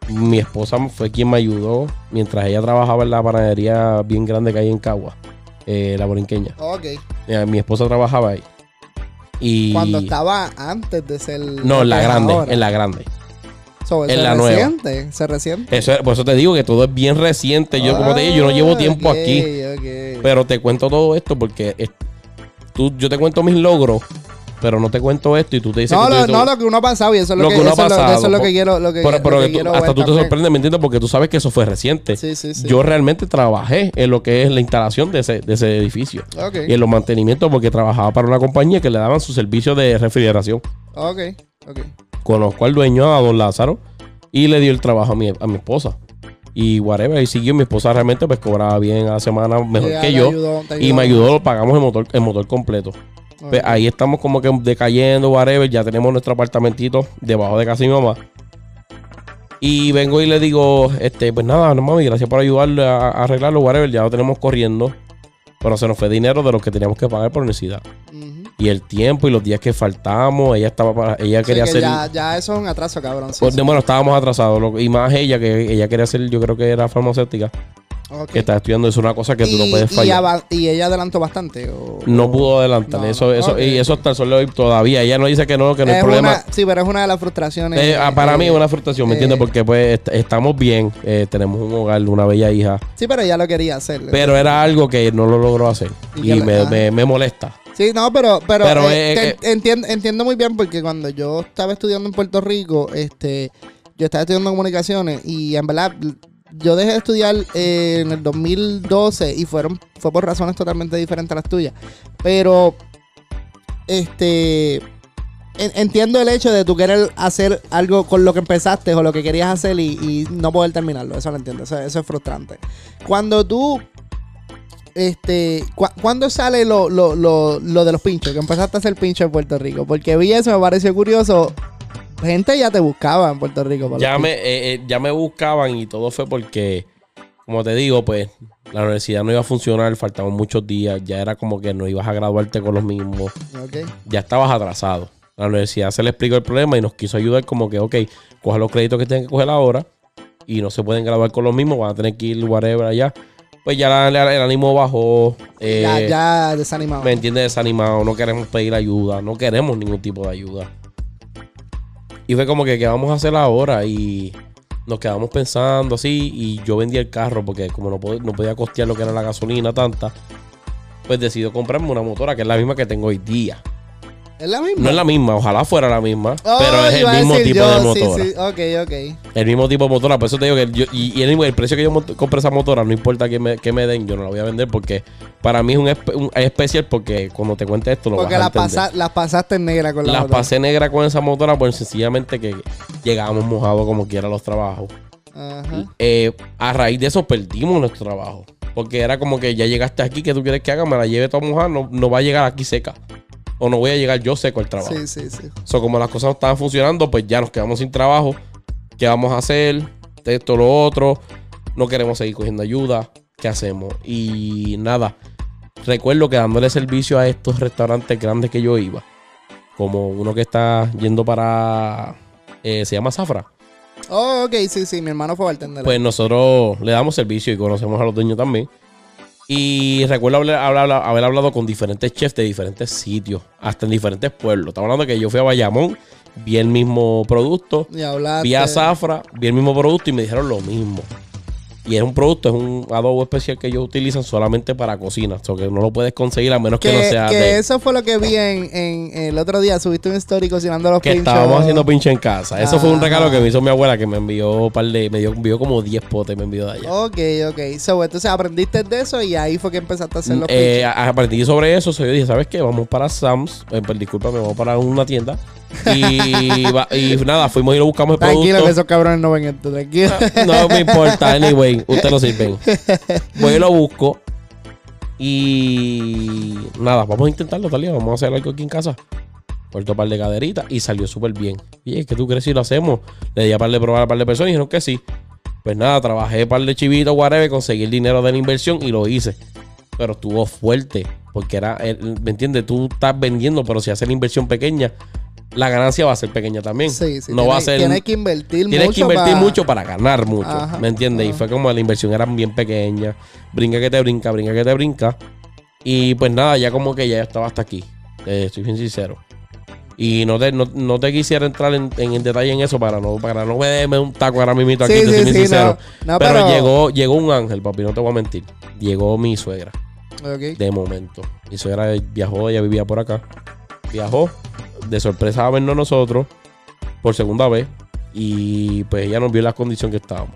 Mi esposa fue quien me ayudó mientras ella trabajaba en la panadería bien grande que hay en Cagua, eh, la borinqueña. Ok. Eh, Mi esposa trabajaba ahí. Y Cuando estaba antes de ser. No, en la grande, ahora. en la grande. So, en la nueva. resiente, Se resiente. Eso, es- por eso te digo que todo es bien reciente. Yo, como te digo, yo no llevo tiempo Ah, ok, aquí. Pero te cuento todo esto porque es- tú, yo te cuento mis logros, pero no te cuento esto y tú te dices No, que lo, no, lo que uno ha pasado y eso es lo, Lo que, que uno ha eso es lo- pasado, eso es lo que quiero. Lo que, pero, lo pero que tú- quiero hasta tú te sorprendes, ¿me entiendes? Porque tú sabes que eso fue reciente. Sí, sí, sí. Yo realmente trabajé en lo que es la instalación de ese, de ese edificio Ok. y en los mantenimientos porque trabajaba para una compañía que le daban su servicio de refrigeración. Ok. Ok. Conozco al dueño, a don Lázaro, y le dio el trabajo a mi, a mi esposa. Y whatever, y siguió. Mi esposa realmente pues cobraba bien a la semana, mejor que yo. ayudó, te Y me ayudó, pagamos el motor, el motor completo. Pues ahí estamos como que decayendo, whatever. Ya tenemos nuestro apartamentito debajo de casa de mi mamá. Y vengo y le digo, este, pues nada, no mami, gracias por ayudarle a, a arreglarlo, whatever. Ya lo tenemos corriendo. Pero se nos fue dinero de lo que teníamos que pagar por necesidad. Y el tiempo y los días que faltamos, ella estaba para, ella quería que hacer. ya, ya eso es un atraso, cabrón. Sí, pues, sí. Bueno, estábamos atrasados. lo- Y más ella, que ella quería hacer, yo creo que era farmacéutica, Que está estudiando. Es una cosa que tú no puedes fallar. Y, ella adelantó bastante. o- No pudo adelantar. No, eso, no. eso. Y eso hasta el sol de hoy todavía. Ella no dice que no, que no hay Es problema. una- sí, pero es una de las frustraciones. Eh, ah, para eh, mí es una frustración, ¿me eh, entiendes? Porque pues est- estamos bien, eh, tenemos un hogar, una bella hija, Sí, pero ella lo quería hacer. pero era algo que no lo logró hacer Y me, me- me molesta. Sí, no, pero, pero, Pero, eh, eh, entiendo, entiendo muy bien porque cuando yo estaba estudiando en Puerto Rico, este, yo estaba estudiando comunicaciones y en verdad yo dejé de estudiar eh, en el 2012 y fueron fue por razones totalmente diferentes a las tuyas. Pero este en- entiendo el hecho de tú querer hacer algo con lo que empezaste o lo que querías hacer y, no poder terminarlo. Eso lo entiendo. Eso, es frustrante. Cuando tú este, cu- ¿cuándo sale lo, lo, lo, lo de los pinchos? Que empezaste a hacer pinchos en Puerto Rico. Porque vi eso, me pareció curioso. Gente ya te buscaba en Puerto Rico. para Ya me, eh, eh, ya me buscaban y todo fue porque, como te digo, pues la universidad no iba a funcionar, faltaban muchos días, ya era como que no ibas a graduarte con los mismos, pinchos. Ok. ya estabas atrasado. La universidad se le explicó el problema y nos quiso ayudar como que, ok, coge los créditos que tienen que coger ahora y no se pueden graduar con los mismos, van a tener que ir whatever allá. Pues ya la- la- el ánimo bajó. eh, ya, ya desanimado. ¿Me entiendes? Desanimado. No queremos pedir ayuda. No queremos ningún tipo de ayuda. Y fue como que, ¿qué vamos a hacer ahora? Y nos quedamos pensando así. Y yo vendí el carro porque como no, pod- no podía costear lo que era la gasolina tanta, pues decidí comprarme una motora que es la misma que tengo hoy día. ¿Es la misma? No es la misma, ojalá fuera la misma, Oh, pero es el mismo tipo yo, de motora. Sí, sí. Ok, ok. El mismo tipo de motora, por eso te digo que yo, y, y el precio que yo compré esa motora, no importa que me, que me den, yo no la voy a vender porque para mí es un, espe- un- es especial porque cuando te cuente esto lo Porque vas a la pasa, las pasaste en negra con la Las motora. pasé negra con esa motora, pues sencillamente que llegábamos mojados como quiera a los trabajos. Ajá. Eh, a raíz de eso perdimos nuestro trabajo. Porque era como que ya llegaste aquí, que tú quieres que haga, me la lleve toda mojada, no, no va a llegar aquí seca. O no voy a llegar yo seco al trabajo. Sí, sí, sí. So, como las cosas no estaban funcionando, pues ya nos quedamos sin trabajo. ¿Qué vamos a hacer? Esto, lo otro. No queremos seguir cogiendo ayuda. ¿Qué hacemos? Y nada. Recuerdo que dándole servicio a estos restaurantes grandes que yo iba. Como uno que está yendo para. eh, se llama Zafra. Oh, ok, sí, sí. Mi hermano fue bartender. Pues nosotros le damos servicio y conocemos a los dueños también. Y recuerdo haber, haber- haber hablado con diferentes chefs de diferentes sitios, hasta en diferentes pueblos. Estamos hablando que yo fui a Bayamón, vi el mismo producto, y vi a Zafra, vi el mismo producto y me dijeron lo mismo. Y es un producto, es un adobo especial que ellos utilizan solamente para cocina. O sea, que no lo puedes conseguir a menos que, Que, no sea que de... eso fue lo que vi en, en- el otro día. Subiste un story cocinando los Que pinchos. estábamos haciendo pinche en casa. Eso fue un regalo que me hizo mi abuela que me envió un par de, me dio, envió como 10 potes, me envió de allá. Ok, ok. So, entonces aprendiste de eso y ahí fue que empezaste a hacer los Eh, pinchos. aprendí sobre eso, so yo dije, ¿sabes qué? Vamos para Sam's, eh, pues, discúlpame, vamos para una tienda. Y, nada, fuimos y lo buscamos el Tranquilo que producto. esos cabrones no ven esto, tranquilo. No me importa, anyway, ustedes lo sirven. [LAUGHS] Voy y lo busco. Y nada, vamos a intentarlo, tal vamos a hacer algo aquí en casa. Corto par de caderitas y salió súper bien. Y es que tú crees si lo hacemos. Le di a par de probar a par de personas y dijeron que sí. Pues nada, trabajé par de chivitos, whatever, conseguí el dinero de la inversión y lo hice. Pero estuvo fuerte. Porque era, el- ¿me entiendes? Tú estás vendiendo, pero si haces la inversión pequeña, la ganancia va a ser pequeña también. Sí, sí. no tienes, va a ser. Tienes que invertir Tienes mucho. que invertir mucho para ganar mucho. Ajá, ¿Me entiendes? Y fue como la inversión era bien pequeña. Brinca que te brinca, brinca que te brinca. Y pues nada, ya como que ya estaba hasta aquí. Eh, estoy bien sincero. Y no te, no, no te quisiera entrar en, en detalle en eso para no, para no verme un taco ahora mismo aquí. Sí, te sí, sí, sincero. no. No, pero, pero, llegó, llegó un ángel, papi, no te voy a mentir. Llegó mi suegra, de momento. Mi suegra viajó, ella vivía por acá. Viajó de sorpresa a vernos nosotros por segunda vez. Y pues ella nos vio la condición que estábamos.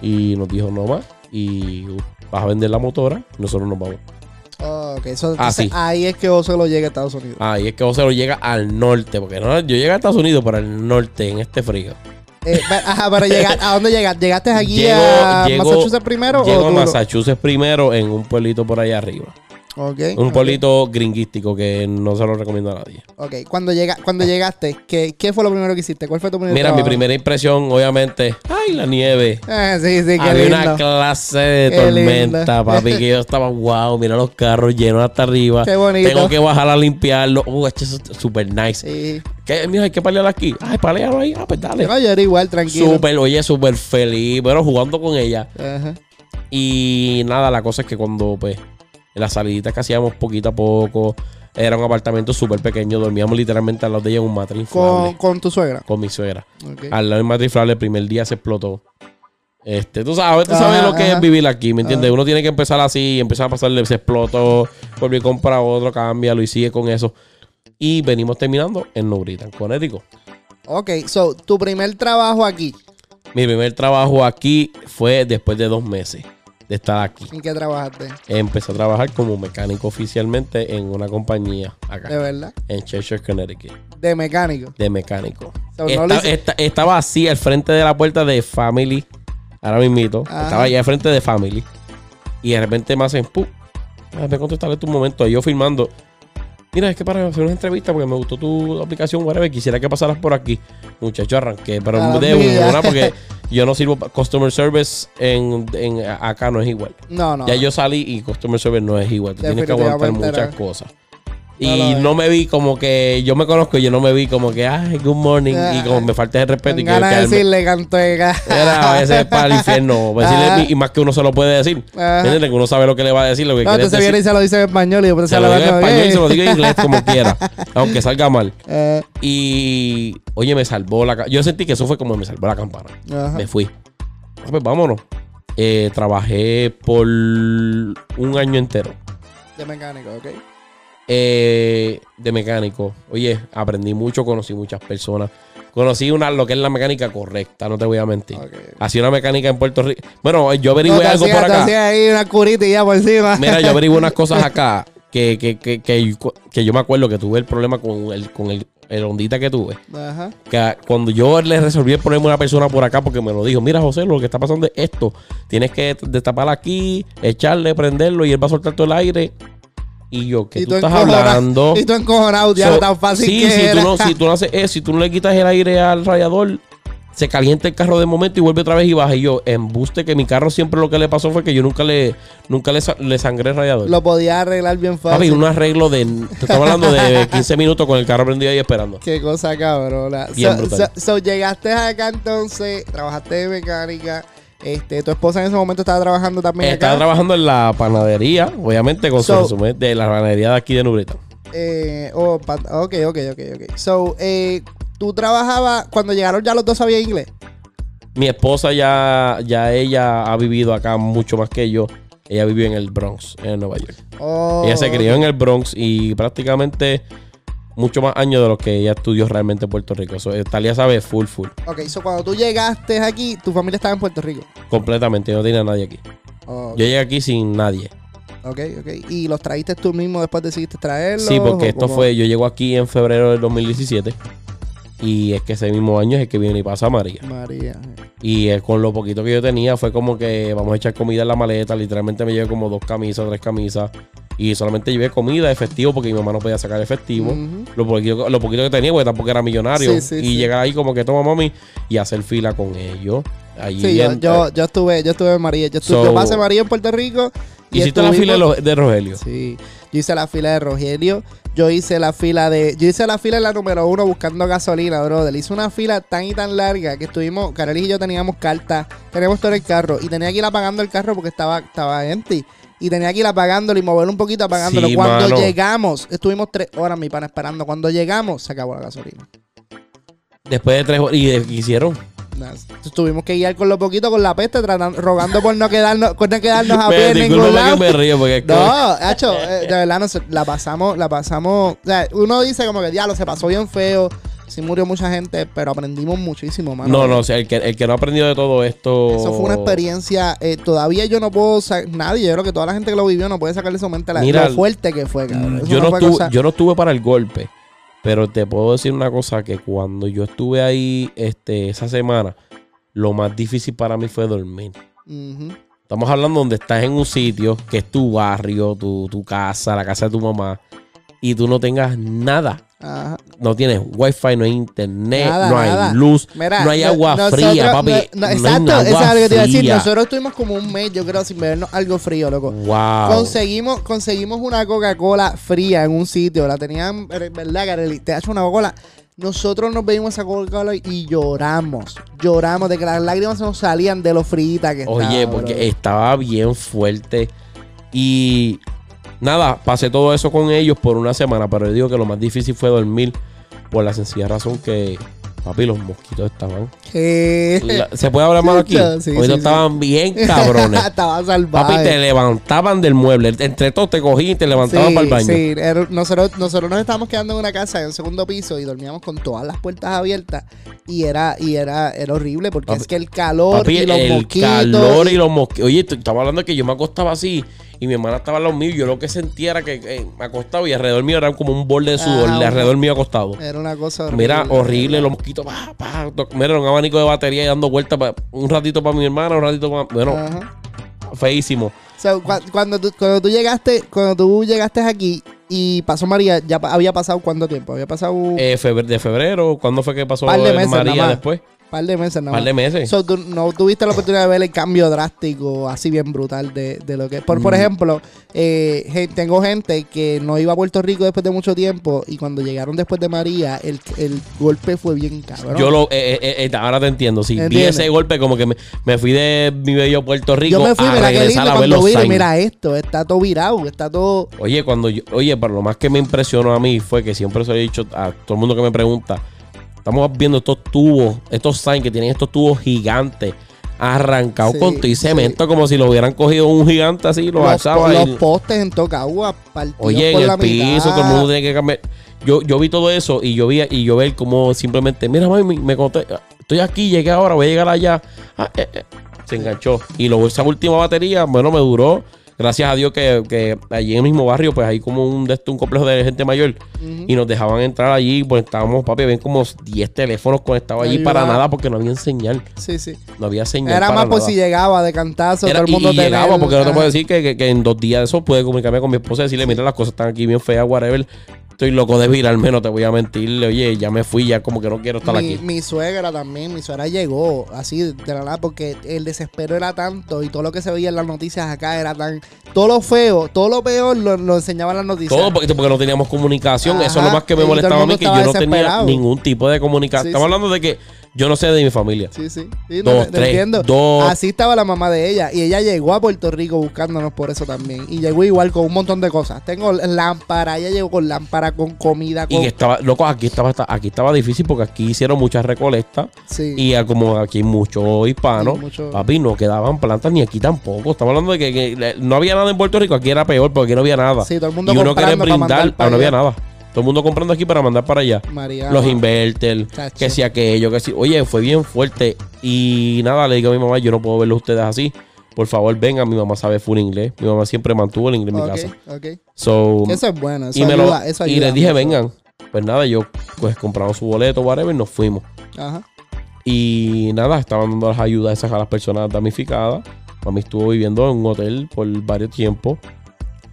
Y nos dijo no más. Y uh, vas a vender la motora, nosotros nos vamos. Ok. Ok, eso, Ah, entonces ahí es que Oso lo llega a Estados Unidos. Ahí es que José lo llega al norte, porque no, yo llegué a Estados Unidos, pero al norte, en este frío. Eh, ajá, pero llegar, [LAUGHS] ¿a dónde llegaste? ¿Llegaste aquí Llego- a llego- Massachusetts primero? Llego o a Massachusetts primero en un pueblito por allá arriba. Un ok. pueblito gringuístico que no se lo recomiendo a nadie. Ok, cuando, llega, cuando llegaste, ¿qué, ¿qué fue lo primero que hiciste? ¿Cuál fue tu primer Mira, mi primera impresión, obviamente, ¡ay, la nieve! Ah, sí, sí, qué Había lindo. una clase de Qué tormenta, lindo. [LAUGHS] papi, que yo estaba, wow, mira los carros llenos hasta arriba. Qué bonito. Tengo que bajar a limpiarlo. Uh, esto es super nice. Sí. ¿Qué, mira, hay que palear aquí. Ay, palealo ahí. Ah, pues dale. No, yo era igual, tranquilo. Súper, oye, súper feliz. Bueno, jugando con ella. Ajá. Y nada, la cosa es que cuando, pues, las saliditas que hacíamos poquito a poco, era un apartamento súper pequeño. Dormíamos literalmente al lado de ella en un inflable. Con, con tu suegra. Con mi suegra. Al lado del inflable, el primer día se explotó. Este, tú sabes, tú sabes Ajá, lo que ajá. es vivir aquí, ¿me entiendes? Ajá. Uno tiene que empezar así, empezar a pasarle, se explotó, volvió a comprar otro, cámbialo y sigue con eso. Y venimos terminando en Nubritan, Connecticut. Ok, so, tu primer trabajo aquí. Mi primer trabajo aquí fue después de dos meses de estar aquí. ¿En qué trabajaste? Empecé a trabajar como mecánico oficialmente en una compañía De acá, verdad. en Cheshire, Connecticut, De mecánico. de mecánico. So, no Esta- lo hice- esta- estaba así al frente de la puerta de Family, ahora mismito, Ajá. estaba allá al frente de Family, y de repente me hacen, ¡pum! Déjame contestarle tu momento, y yo filmando. Mira, es que para hacer una entrevista porque me gustó tu aplicación, whatever, quisiera que pasaras por aquí. Muchacho, arranqué, pero Ah, de una porque [LAUGHS] yo no sirvo customer service en, en acá no es igual. No, no. Ya yo salí y customer service no es igual. Tú tienes que aguantar muchas cosas. Y no me vi como que, yo me conozco, yo no me vi como que, ay, good morning, y como me falta el respeto. Y que, decirle canto de Era a veces para el infierno. [LAUGHS] decirle- y más que uno se lo puede decir. Que uno sabe lo que le va a decir, lo que No, entonces decir. viene y se lo dice en español y después Se se lo digo en español y se lo digo en inglés como [LAUGHS] quiera. Aunque salga mal. Eh, Y, oye, me salvó la... Yo sentí que eso fue como me salvó la campana. ajá. Me fui. Ah, Pues vámonos. Eh, trabajé por un año entero. De mecánico, ok. Eh, de mecánico. Oye, aprendí mucho, conocí muchas personas. Conocí una, lo que es la mecánica correcta, no te voy a mentir. Ok. Hacía una mecánica en Puerto Rico. Bueno, yo No, te algo hacía- por te acá. hacía ahí una curita y ya por encima. Mira, yo averigué unas [LAUGHS] cosas acá que, que, que, que, que yo me acuerdo que tuve el problema con el, con el, el ondita que tuve. Ajá. Que cuando yo le resolví el problema a una persona por acá porque me lo dijo, mira José, lo que está pasando es esto. Tienes que destapar aquí, echarle, prenderlo y él va a soltar todo el aire. Y yo, ¿qué Y tú estás hablando? Y tú encojonado, ya So, no tan fácil sí, que si era. tú, no, si tú no haces eso, si tú no le quitas el aire al radiador, se calienta el carro de momento y vuelve otra vez y baja. Y yo, embuste que mi carro siempre lo que le pasó fue que yo nunca le, nunca le, le sangré el radiador. Lo podía arreglar bien Papi, fácil. un arreglo de. Te estaba hablando de [LAUGHS] 15 minutos con el carro prendido ahí esperando. Qué cosa cabrona. Bien So, brutal. so- so, llegaste acá entonces, trabajaste de mecánica. Este, tu esposa en ese momento estaba trabajando también Estaba acá. trabajando en la panadería, obviamente, con su So- resumen de la panadería de aquí de Nubrita. Eh, oh, ok, ok, ok, ok. So, eh, tú trabajabas, cuando llegaron ya los dos sabían inglés. Mi esposa ya, ya ella ha vivido acá mucho más que yo. Ella vivió en el Bronx, en Nueva York. Oh, Ella se crió en el Bronx y prácticamente mucho más años de lo que ella estudió realmente en Puerto Rico. So, eh, Talia sabe full, full. Ok, so cuando tú llegaste aquí, tu familia estaba en Puerto Rico. Completamente, yo no tenía nadie aquí. Yo llegué aquí sin nadie. ok, ok. ¿Y los trajiste tú mismo después decidiste traerlos? Sí, porque esto fue, yo llego aquí en febrero del 2017 y es que ese mismo año es el que viene y pasa María. María. Y eh, con lo poquito que yo tenía fue como que vamos a echar comida en la maleta, literalmente me llevé como dos camisas, tres camisas y solamente llevé comida, efectivo, porque mi mamá no podía sacar efectivo. Ujú. Lo poquito, lo poquito que tenía, porque tampoco era millonario. Sí, sí, y sí. llegar ahí como que toma mami y hacer fila con ellos. Allí Sí, yo, yo, yo estuve, yo estuve en María. Yo, estuve, So- yo pasé María en Puerto Rico. Hiciste la fila de, Rogelio. Sí, yo hice la fila de Rogelio. Yo hice la fila de. Yo hice la fila en la número uno buscando gasolina, brother. Hice una fila tan y tan larga que estuvimos. Karel y yo teníamos cartas. Teníamos todo el carro. Y tenía que ir apagando el carro porque estaba, estaba empty. Y tenía que ir apagándolo y mover un poquito apagándolo. Sí, Cuando mano. llegamos, estuvimos tres horas, mi pana, esperando. Cuando llegamos, se acabó la gasolina. Después de tres horas. ¿Y qué hicieron? Entonces tuvimos que guiar con lo poquito, con la peste, tratando, rogando por no quedarnos, por no quedarnos a [LAUGHS] pie en ningún lado. que me río porque No, Hacho, eh, de verdad, no sé, la pasamos, la pasamos. O sea, uno dice como que diablo, se pasó bien feo. Sí murió mucha gente, pero aprendimos muchísimo, mano. No, no, o sea, el que, el que no ha aprendido de todo esto. Eso fue una experiencia. eh, todavía yo no puedo. Nadie, yo creo que toda la gente que lo vivió no puede sacarle su mente la, Mira, lo fuerte que fue, cabrón. Eso Yo no, estuve, cosa- yo no estuve para el golpe, pero te puedo decir una cosa: que cuando yo estuve ahí este, esa semana, lo más difícil para mí fue dormir. Estamos hablando donde estás en un sitio que es tu barrio, tu, tu casa, la casa de tu mamá, y tú no tengas nada. Ajá. No tienes wifi, no hay internet, Nada, no hay nada. luz, Mira, no hay no- agua nosotros- fría, papi. no- no, exacto, agua eso es algo que te iba a decir. Nosotros estuvimos como un mes, yo creo, sin bebernos algo frío, loco. Wow. Conseguimos, conseguimos una Coca-Cola fría en un sitio. La tenían, eh, ¿verdad, Garely? Te ha hecho una Coca-Cola. Nosotros nos bebimos esa Coca-Cola y lloramos. Lloramos de que las lágrimas se nos salían de lo frita que estaba. Oye, porque bro. estaba bien fuerte. Y nada, pasé todo eso con ellos por una semana, pero yo digo que lo más difícil fue dormir por la sencilla razón que, papi, los mosquitos estaban. ¿Se puede hablar más aquí? Sí, mosquitos sí. estaban bien cabrones. [LAUGHS] estaba salvaje. Papi, te levantaban del mueble. Entre todos te cogían y te levantaban para el baño. sí. Era- nosotros, nosotros nos estábamos quedando en una casa en un segundo piso y dormíamos con todas las puertas abiertas y era, y era, era horrible porque Papi- es que el calor Papi, y los el mosquitos. calor y, los mosquitos. Oye, estaba hablando de que yo me acostaba así y mi hermana estaba al lado mío. y Yo lo que sentía era que eh, me acostaba y alrededor mío era como un borde de sudor, Ah, de alrededor mío acostado. Era una cosa horrible. Mira, horrible, los mosquitos, pa, pa, mira, un abanico de batería y dando vueltas, un ratito para mi hermana, un ratito para... Bueno, Ajá. feísimo. So, cua- cuando, tú, cuando tú llegaste, cuando tú llegaste aquí y pasó María, ya había pasado cuánto tiempo? Había pasado un Eh, febre- de febrero, ¿cuándo fue que pasó María después? Par de meses, ¿no? par de meses. So, tú no tuviste la oportunidad de ver el cambio drástico, así bien brutal de, de lo que... Por, por Mm. ejemplo, eh, tengo gente que no iba a Puerto Rico después de mucho tiempo y cuando llegaron después de María, el, el golpe fue bien cabrón. Yo lo, eh, eh, eh, ahora te entiendo. Si vi ¿Entiendes? ese golpe, como que me, me fui de mi bello Puerto Rico Yo me fui, a mira qué regresar lindo a ver los vi, mira esto, está todo virado, está todo... Oye, cuando yo, oye, pero lo más que me impresionó a mí fue que siempre se lo he dicho a todo el mundo que me pregunta, estamos viendo estos tubos, estos signs que tienen estos tubos gigantes arrancados Sí, con todo y sí. cemento como si lo hubieran cogido un gigante así, lo Los, alzaba los postes en Tocagua Oye, en el piso, todo el mundo tiene que cambiar. Yo, yo vi todo eso y yo vi y yo ver como simplemente, mira, mami, me conté, estoy aquí, llegué ahora, voy a llegar allá. Ah, eh, eh. Se enganchó. Y luego esa última batería, bueno, me duró. Gracias a Dios que, que allí en el mismo barrio, pues hay como un, un complejo de gente mayor. Ujú. Y nos dejaban entrar allí, pues estábamos, papi, ven como 10 teléfonos conectados allí Ayuda. para nada porque no había señal. Sí, sí. No había señal. Era para más por nada. si llegaba de cantazo, Era- todo el y, mundo y llegaba, tener- porque no te puedo decir que, que- que en dos días de eso pude comunicarme con mi esposa y decirle, mira, las cosas están aquí bien feas, whatever. Estoy loco de virarme, no te voy a mentirle. Oye, ya me fui, ya como que no quiero estar mi, aquí. mi suegra también, mi suegra llegó así de la nada porque el desespero era tanto y todo lo que se veía en las noticias acá era tan... Todo lo feo, todo lo peor lo, lo enseñaban las noticias. Todo porque, porque no teníamos comunicación. Eso es lo más que me molestaba a mí, que yo no tenía ningún tipo de comunicación. Sí, Estamos sí. hablando de que yo no sé de mi familia. Sí, sí. Sí, no, Dos, te- tres, entiendo. dos. Así estaba la mamá de ella. Y ella llegó a Puerto Rico buscándonos por eso también. Y llegó igual con un montón de cosas. Tengo lámpara. Ella llegó con lámpara, con comida, Y con... que estaba, loco, aquí estaba, aquí estaba difícil porque aquí hicieron muchas recolectas. Sí. Y como aquí muchos hispanos, Sí, mucho- papi, no quedaban plantas ni aquí tampoco. Estamos hablando de que, no había nada en Puerto Rico, aquí era peor porque aquí no había nada. Sí, todo el mundo y uno quiere brindar, pero no había nada. Todo el mundo comprando aquí para mandar para allá. María. Los inverter, Chacho. que si aquello, que si. Oye, fue bien fuerte. Y nada, le digo a mi mamá, yo no puedo verlo ustedes así. Por favor, vengan. Mi mamá sabe full inglés. Mi mamá siempre mantuvo el inglés en mi casa. ok. So, Eso es bueno. Eso y, me ayuda, lo, eso y les dije, vengan. Pues nada, yo pues compramos su boleto, whatever, y nos fuimos. Ajá. Y nada, estaban dando las ayudas esas a las personas damnificadas. Mami estuvo viviendo en un hotel por varios tiempos.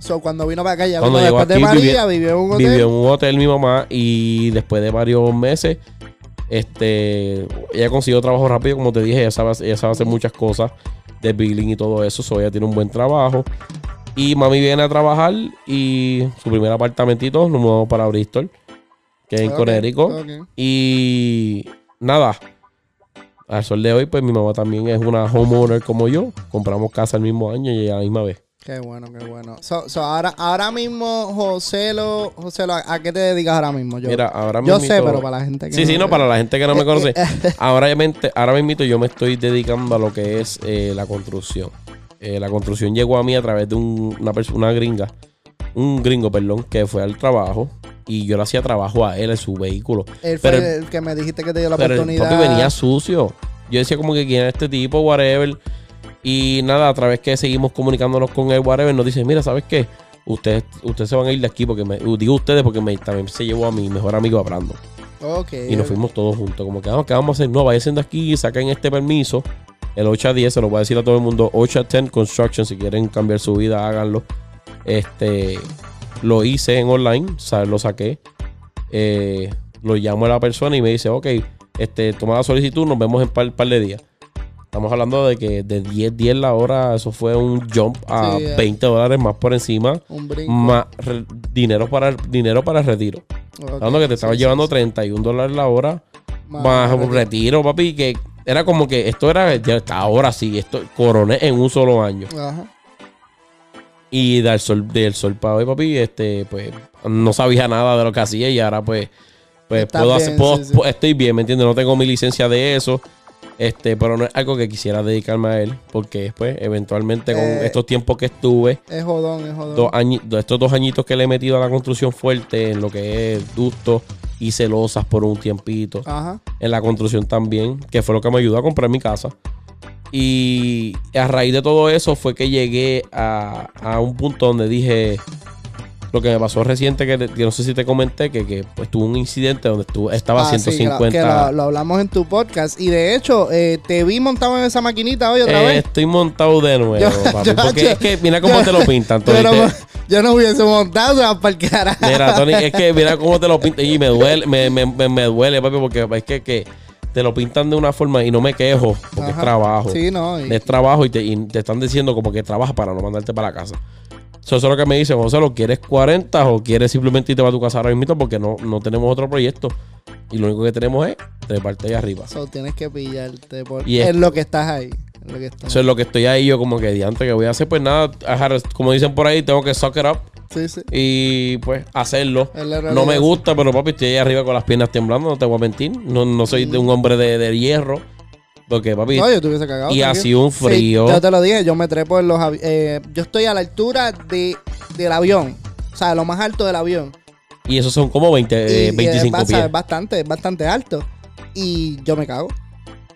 So, cuando vino para acá, ya Cuando vino llegó después de aquí, María, vivió en un hotel. Vivió en un hotel mi mamá y después de varios meses, este, ella consiguió trabajo rápido, como te dije, ella sabe, ella sabe hacer muchas cosas de billing y todo eso, so ella tiene un buen trabajo. Y mami viene a trabajar y su primer apartamentito nos mudamos para Bristol, que es en Ok, Connecticut. ok. Y nada, al sol de hoy, pues mi mamá también es una homeowner como yo. Compramos casa el mismo año y a la misma vez. Qué bueno, qué bueno. So, so, ahora, ahora mismo, Joselo, Joselo, ¿a, a qué te dedicas ahora mismo? Yo, Mira, ahora yo mismito- sé, pero para la gente que Sí, sí, no, para la gente que no me conoce. Ahora, [LAUGHS] ahora mismo yo me estoy dedicando a lo que es eh, la construcción. Eh, la construcción llegó a mí a través de un- una persona, una gringa, un gringo, perdón, que fue al trabajo y yo le hacía trabajo a él en su vehículo. Él fue Pero- el que me dijiste que te dio la Pero el oportunidad. papi venía sucio. Yo decía como que quién es este tipo, whatever. Y nada, a través que seguimos comunicándonos con él, whatever, nos dice, mira, ¿sabes qué? Ustedes, ustedes se van a ir de aquí porque me, digo ustedes porque me, también se llevó a mi mejor amigo a. Y nos fuimos todos juntos. Como que, ah, ¿qué vamos a hacer? No, vayan de aquí, saquen este permiso. El 8 a 10, se lo voy a decir a todo el mundo. 8 a 10 Construction, si quieren cambiar su vida, háganlo. Este, lo hice en online, o sea, lo saqué. Eh, lo llamo a la persona y me dice, ok, este, toma la solicitud, nos vemos en par, par de días. Estamos hablando de que de 10, 10 la hora, eso fue un jump a Sí, eh. 20 dólares más por encima. Un brinco. Más re- dinero para el, dinero para el retiro. Ok, Hablando que te sí, llevando sí, 31 dólares la hora más un retiro, papi, que era como que esto era, ya está, ahora sí, esto coroné en un solo año. Ajá. Y del sol, del sol para hoy, papi, este, pues, no sabía nada de lo que hacía y ahora pues, pues puedo bien, hacer, puedo- sí, sí. pu- estoy bien, ¿me entiendes? No tengo mi licencia de eso. Este, pero no es algo que quisiera dedicarme a él, porque después, eventualmente, con Eh. estos tiempos que estuve, Es jodón, es jodón. dos añi- estos dos añitos que le he metido a la construcción fuerte, en lo que es ductos y celosas por un tiempito Ajá. en la construcción también, que fue lo que me ayudó a comprar mi casa. Y a raíz de todo eso fue que llegué a, a un punto donde dije lo que me pasó reciente, que, que no sé si te comenté, que, que pues, tuve un incidente donde estuve, estaba Ah, sí, 150. que lo, lo hablamos en tu podcast. Y de hecho, eh, te vi montado en esa maquinita hoy otra Eh, vez. estoy montado de nuevo, Yo- papi, yo- porque yo- es que mira cómo te lo pintan. Tony, te- yo no hubiese montado, va para el carajo. Mira, Tony, es que mira cómo te lo pintan. Y me duele, me, me, me, me duele, papi, porque es que, que te lo pintan de una forma y no me quejo, porque es trabajo. Sí, no. y- Es trabajo y te, y te están diciendo como que trabajas para no mandarte para la casa. Eso es lo que me dicen, José, ¿lo quieres 40 o quieres simplemente irte para tu casa ahora mismo? Porque no, no tenemos otro proyecto. Y lo único que tenemos es treparte ahí arriba. so, tienes que pillarte por, Y es- en lo que estás ahí. en lo que estás Eso es lo que estoy ahí yo como que diante que voy a hacer. Pues nada, como dicen por ahí, tengo que suck it up Sí, sí. y pues hacerlo. No me gusta, pero papi, estoy ahí arriba con las piernas temblando, no te voy a mentir. No, no soy de un hombre de, de hierro. Porque, papi, No, yo te hubiese cagado. y tranquilo. así un Sí, frío. yo te lo dije, yo me trepo en los eh, Yo estoy a la altura de, del avión. O sea, lo más alto del avión. y esos son como 20, Y, eh, eh, 25 es, pies. bastante, es bastante alto. Y yo me cago.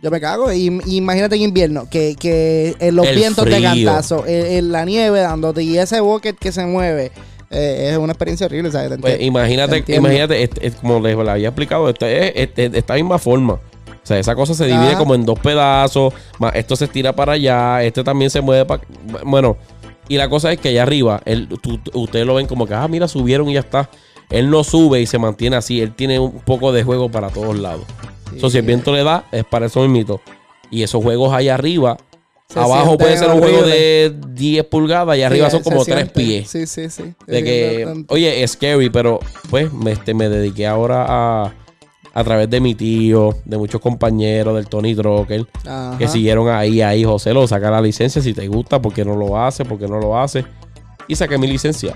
Yo me cago. Y, y imagínate en invierno, que, que en los El vientos de frío. cantazo, en, en la nieve dándote y ese bucket que se mueve. eh, es una experiencia horrible, Pues imagínate, imagínate, este- este, como les había explicado, es, de esta misma forma. O sea, esa cosa se divide Ajá. como en dos pedazos, más esto se estira para allá, este también se mueve para... Bueno, y la cosa es que allá arriba, él, tú- ustedes lo ven como que, ah, mira, subieron y ya está. Él no sube y se mantiene así, él tiene un poco de juego para todos lados. Sí, So, si el viento le da, es para eso mismito. Y esos juegos allá arriba, se abajo puede ser un juego de 10 pulgadas y arriba Sí, son como 3 sienten. pies. Sí, sí, sí. De Es que, oye, es scary, pero pues me, este, me dediqué ahora a, a través de mi tío, de muchos compañeros, del Tony Drucker, Ajá. que siguieron ahí, ahí, José, lo saca la licencia si te gusta, porque no lo hace, porque no lo hace. Y saqué mi licencia.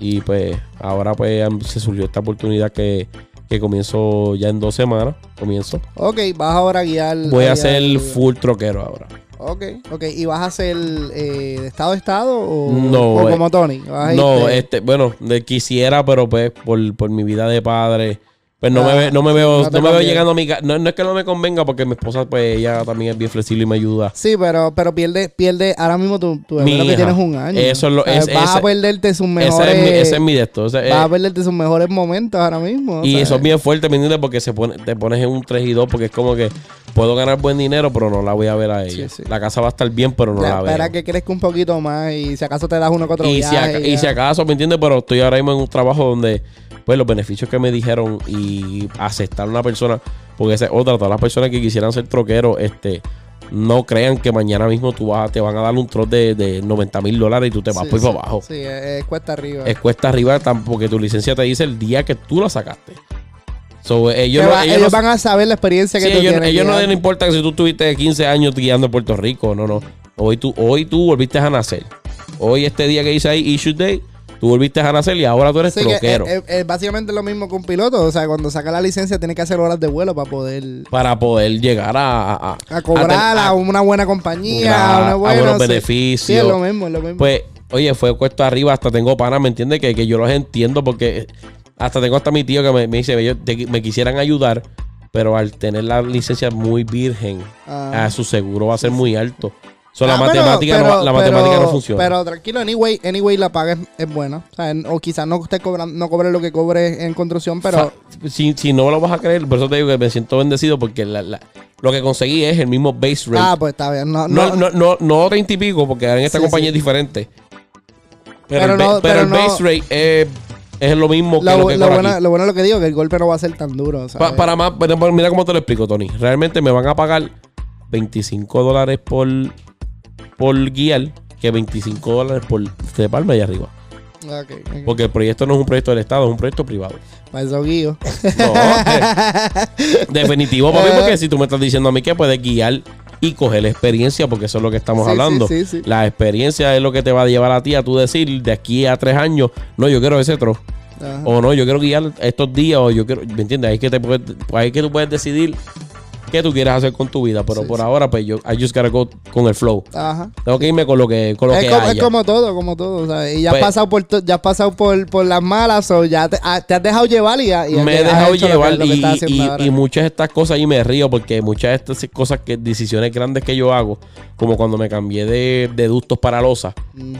Y pues ahora pues se surgió esta oportunidad que, que comienzo ya en dos semanas. Comienzo. Ok, vas ahora a guiar. Voy a guiar- ser full troquero ahora. Ok, ok. ¿Y vas a ser eh, de estado a estado o, No, o eh, como Tony? ¿Vas a No, irte- este, bueno, quisiera, pero pues por, por mi vida de padre, pues no, Ah, me, no me veo, no me veo llegando a mi casa. No, no es que no me convenga, porque mi esposa, pues ella también es bien flexible y me ayuda. Sí, pero, pero pierde, pierde, ahora mismo tu bebé Mi que tienes un año. Eso es lo- sea, es- vas a ese- perderte sus Ese mejores. es, mi, ese es mi de esto. ese es- vas a perderte sus mejores momentos ahora mismo. y eso es bien fuerte, ¿me entiendes? Porque se pone, te pones en un 3 y 2, porque es como que puedo ganar buen dinero, pero no la voy a ver a ella. Sí, sí. La casa va a estar bien, pero no ya, la veo. espera que crezca un poquito más y si acaso te das uno que otro y, si aca- y si acaso, ¿me entiendes? Pero estoy ahora mismo en un trabajo donde, pues, los beneficios que me dijeron y aceptar a una persona, porque esa es otra, todas las personas que quisieran ser troqueros, este, no crean que mañana mismo tú vas, te van a dar un troc de, de 90 mil dólares y tú te vas Sí, por sí, abajo. Sí, es, es cuesta arriba. Es cuesta arriba porque tu licencia te dice el día que tú la sacaste. So, ellos no, ellos ellos no- van a saber la experiencia que Sí, tú ellos, tienes. ellos no les importa que si tú tuviste 15 años guiando en Puerto Rico, no, no. Hoy tú, hoy tú volviste a nacer. Hoy este día que dice ahí, issue day, tú volviste a nacer y ahora tú eres Sí, que troquero. es, es- es básicamente lo mismo que un piloto. O sea, cuando saca la licencia tiene que hacer horas de vuelo para poder para poder llegar a, a, a cobrar a, a- una buena compañía, a- a, una a buena, buenos sí. beneficios. Sí, es lo mismo, es lo mismo. Pues Oye, fue cuesta arriba, hasta tengo panas, ¿me entiendes? Que, que yo los entiendo porque hasta tengo hasta mi tío que me, me dice, te- me quisieran ayudar, pero al tener la licencia muy virgen, Ah. a su seguro va a ser muy alto. So, la Ah, pero- matemática, no, la matemática pero- no funciona. Pero tranquilo, anyway, anyway la paga es, es buena. O, sea, en- o quizás no usted cobran, no cobre lo que cobre en construcción, pero si, si no lo vas a creer, por eso te digo que me siento bendecido porque la- la- lo que conseguí es el mismo base rate. ah, pues está bien. No, no, no, no, no, no 30 y pico, porque en esta Sí, compañía sí. es diferente. Pero, Pero el, el base rate es, es lo mismo que lo, lo que lo cobra bueno, aquí. lo bueno es lo que digo, que el golpe no va a ser tan duro. Pa- ¿sabes? para más, pero mira cómo te lo explico, Tony. Realmente me van a pagar 25 dólares por, por guiar que 25 dólares por treparme allá arriba. Porque el proyecto no es un proyecto del Estado, es un proyecto privado. Para eso guío. No, [LAUGHS] de- definitivo, papi, porque si tú me estás diciendo a mí que puedes guiar y coger la experiencia, porque eso es lo que estamos Sí, hablando. sí, sí. La experiencia es lo que te va a llevar a ti a tú decir de aquí a tres años, no, yo quiero ese tro. Ajá. O no, yo quiero guiar estos días, o yo quiero, ¿me entiendes? Ahí es que, te puedes, ahí es que tú puedes decidir qué tú quieres hacer con tu vida. Pero Sí, por sí. ahora, pues yo, I just gotta go con el flow. Ajá. Tengo que irme con lo que, con lo Es que como, es haya. como todo, como todo. ¿sabes? Y ya Pues- has pasado por ya has pasado por, por las malas o ya te, ah, te has dejado llevar y, ya- y me he dejado hecho lo que- llevar lo que y, muchas de estas cosas y me río porque muchas de estas cosas que decisiones grandes que yo hago como cuando me cambié de, de ductos para losa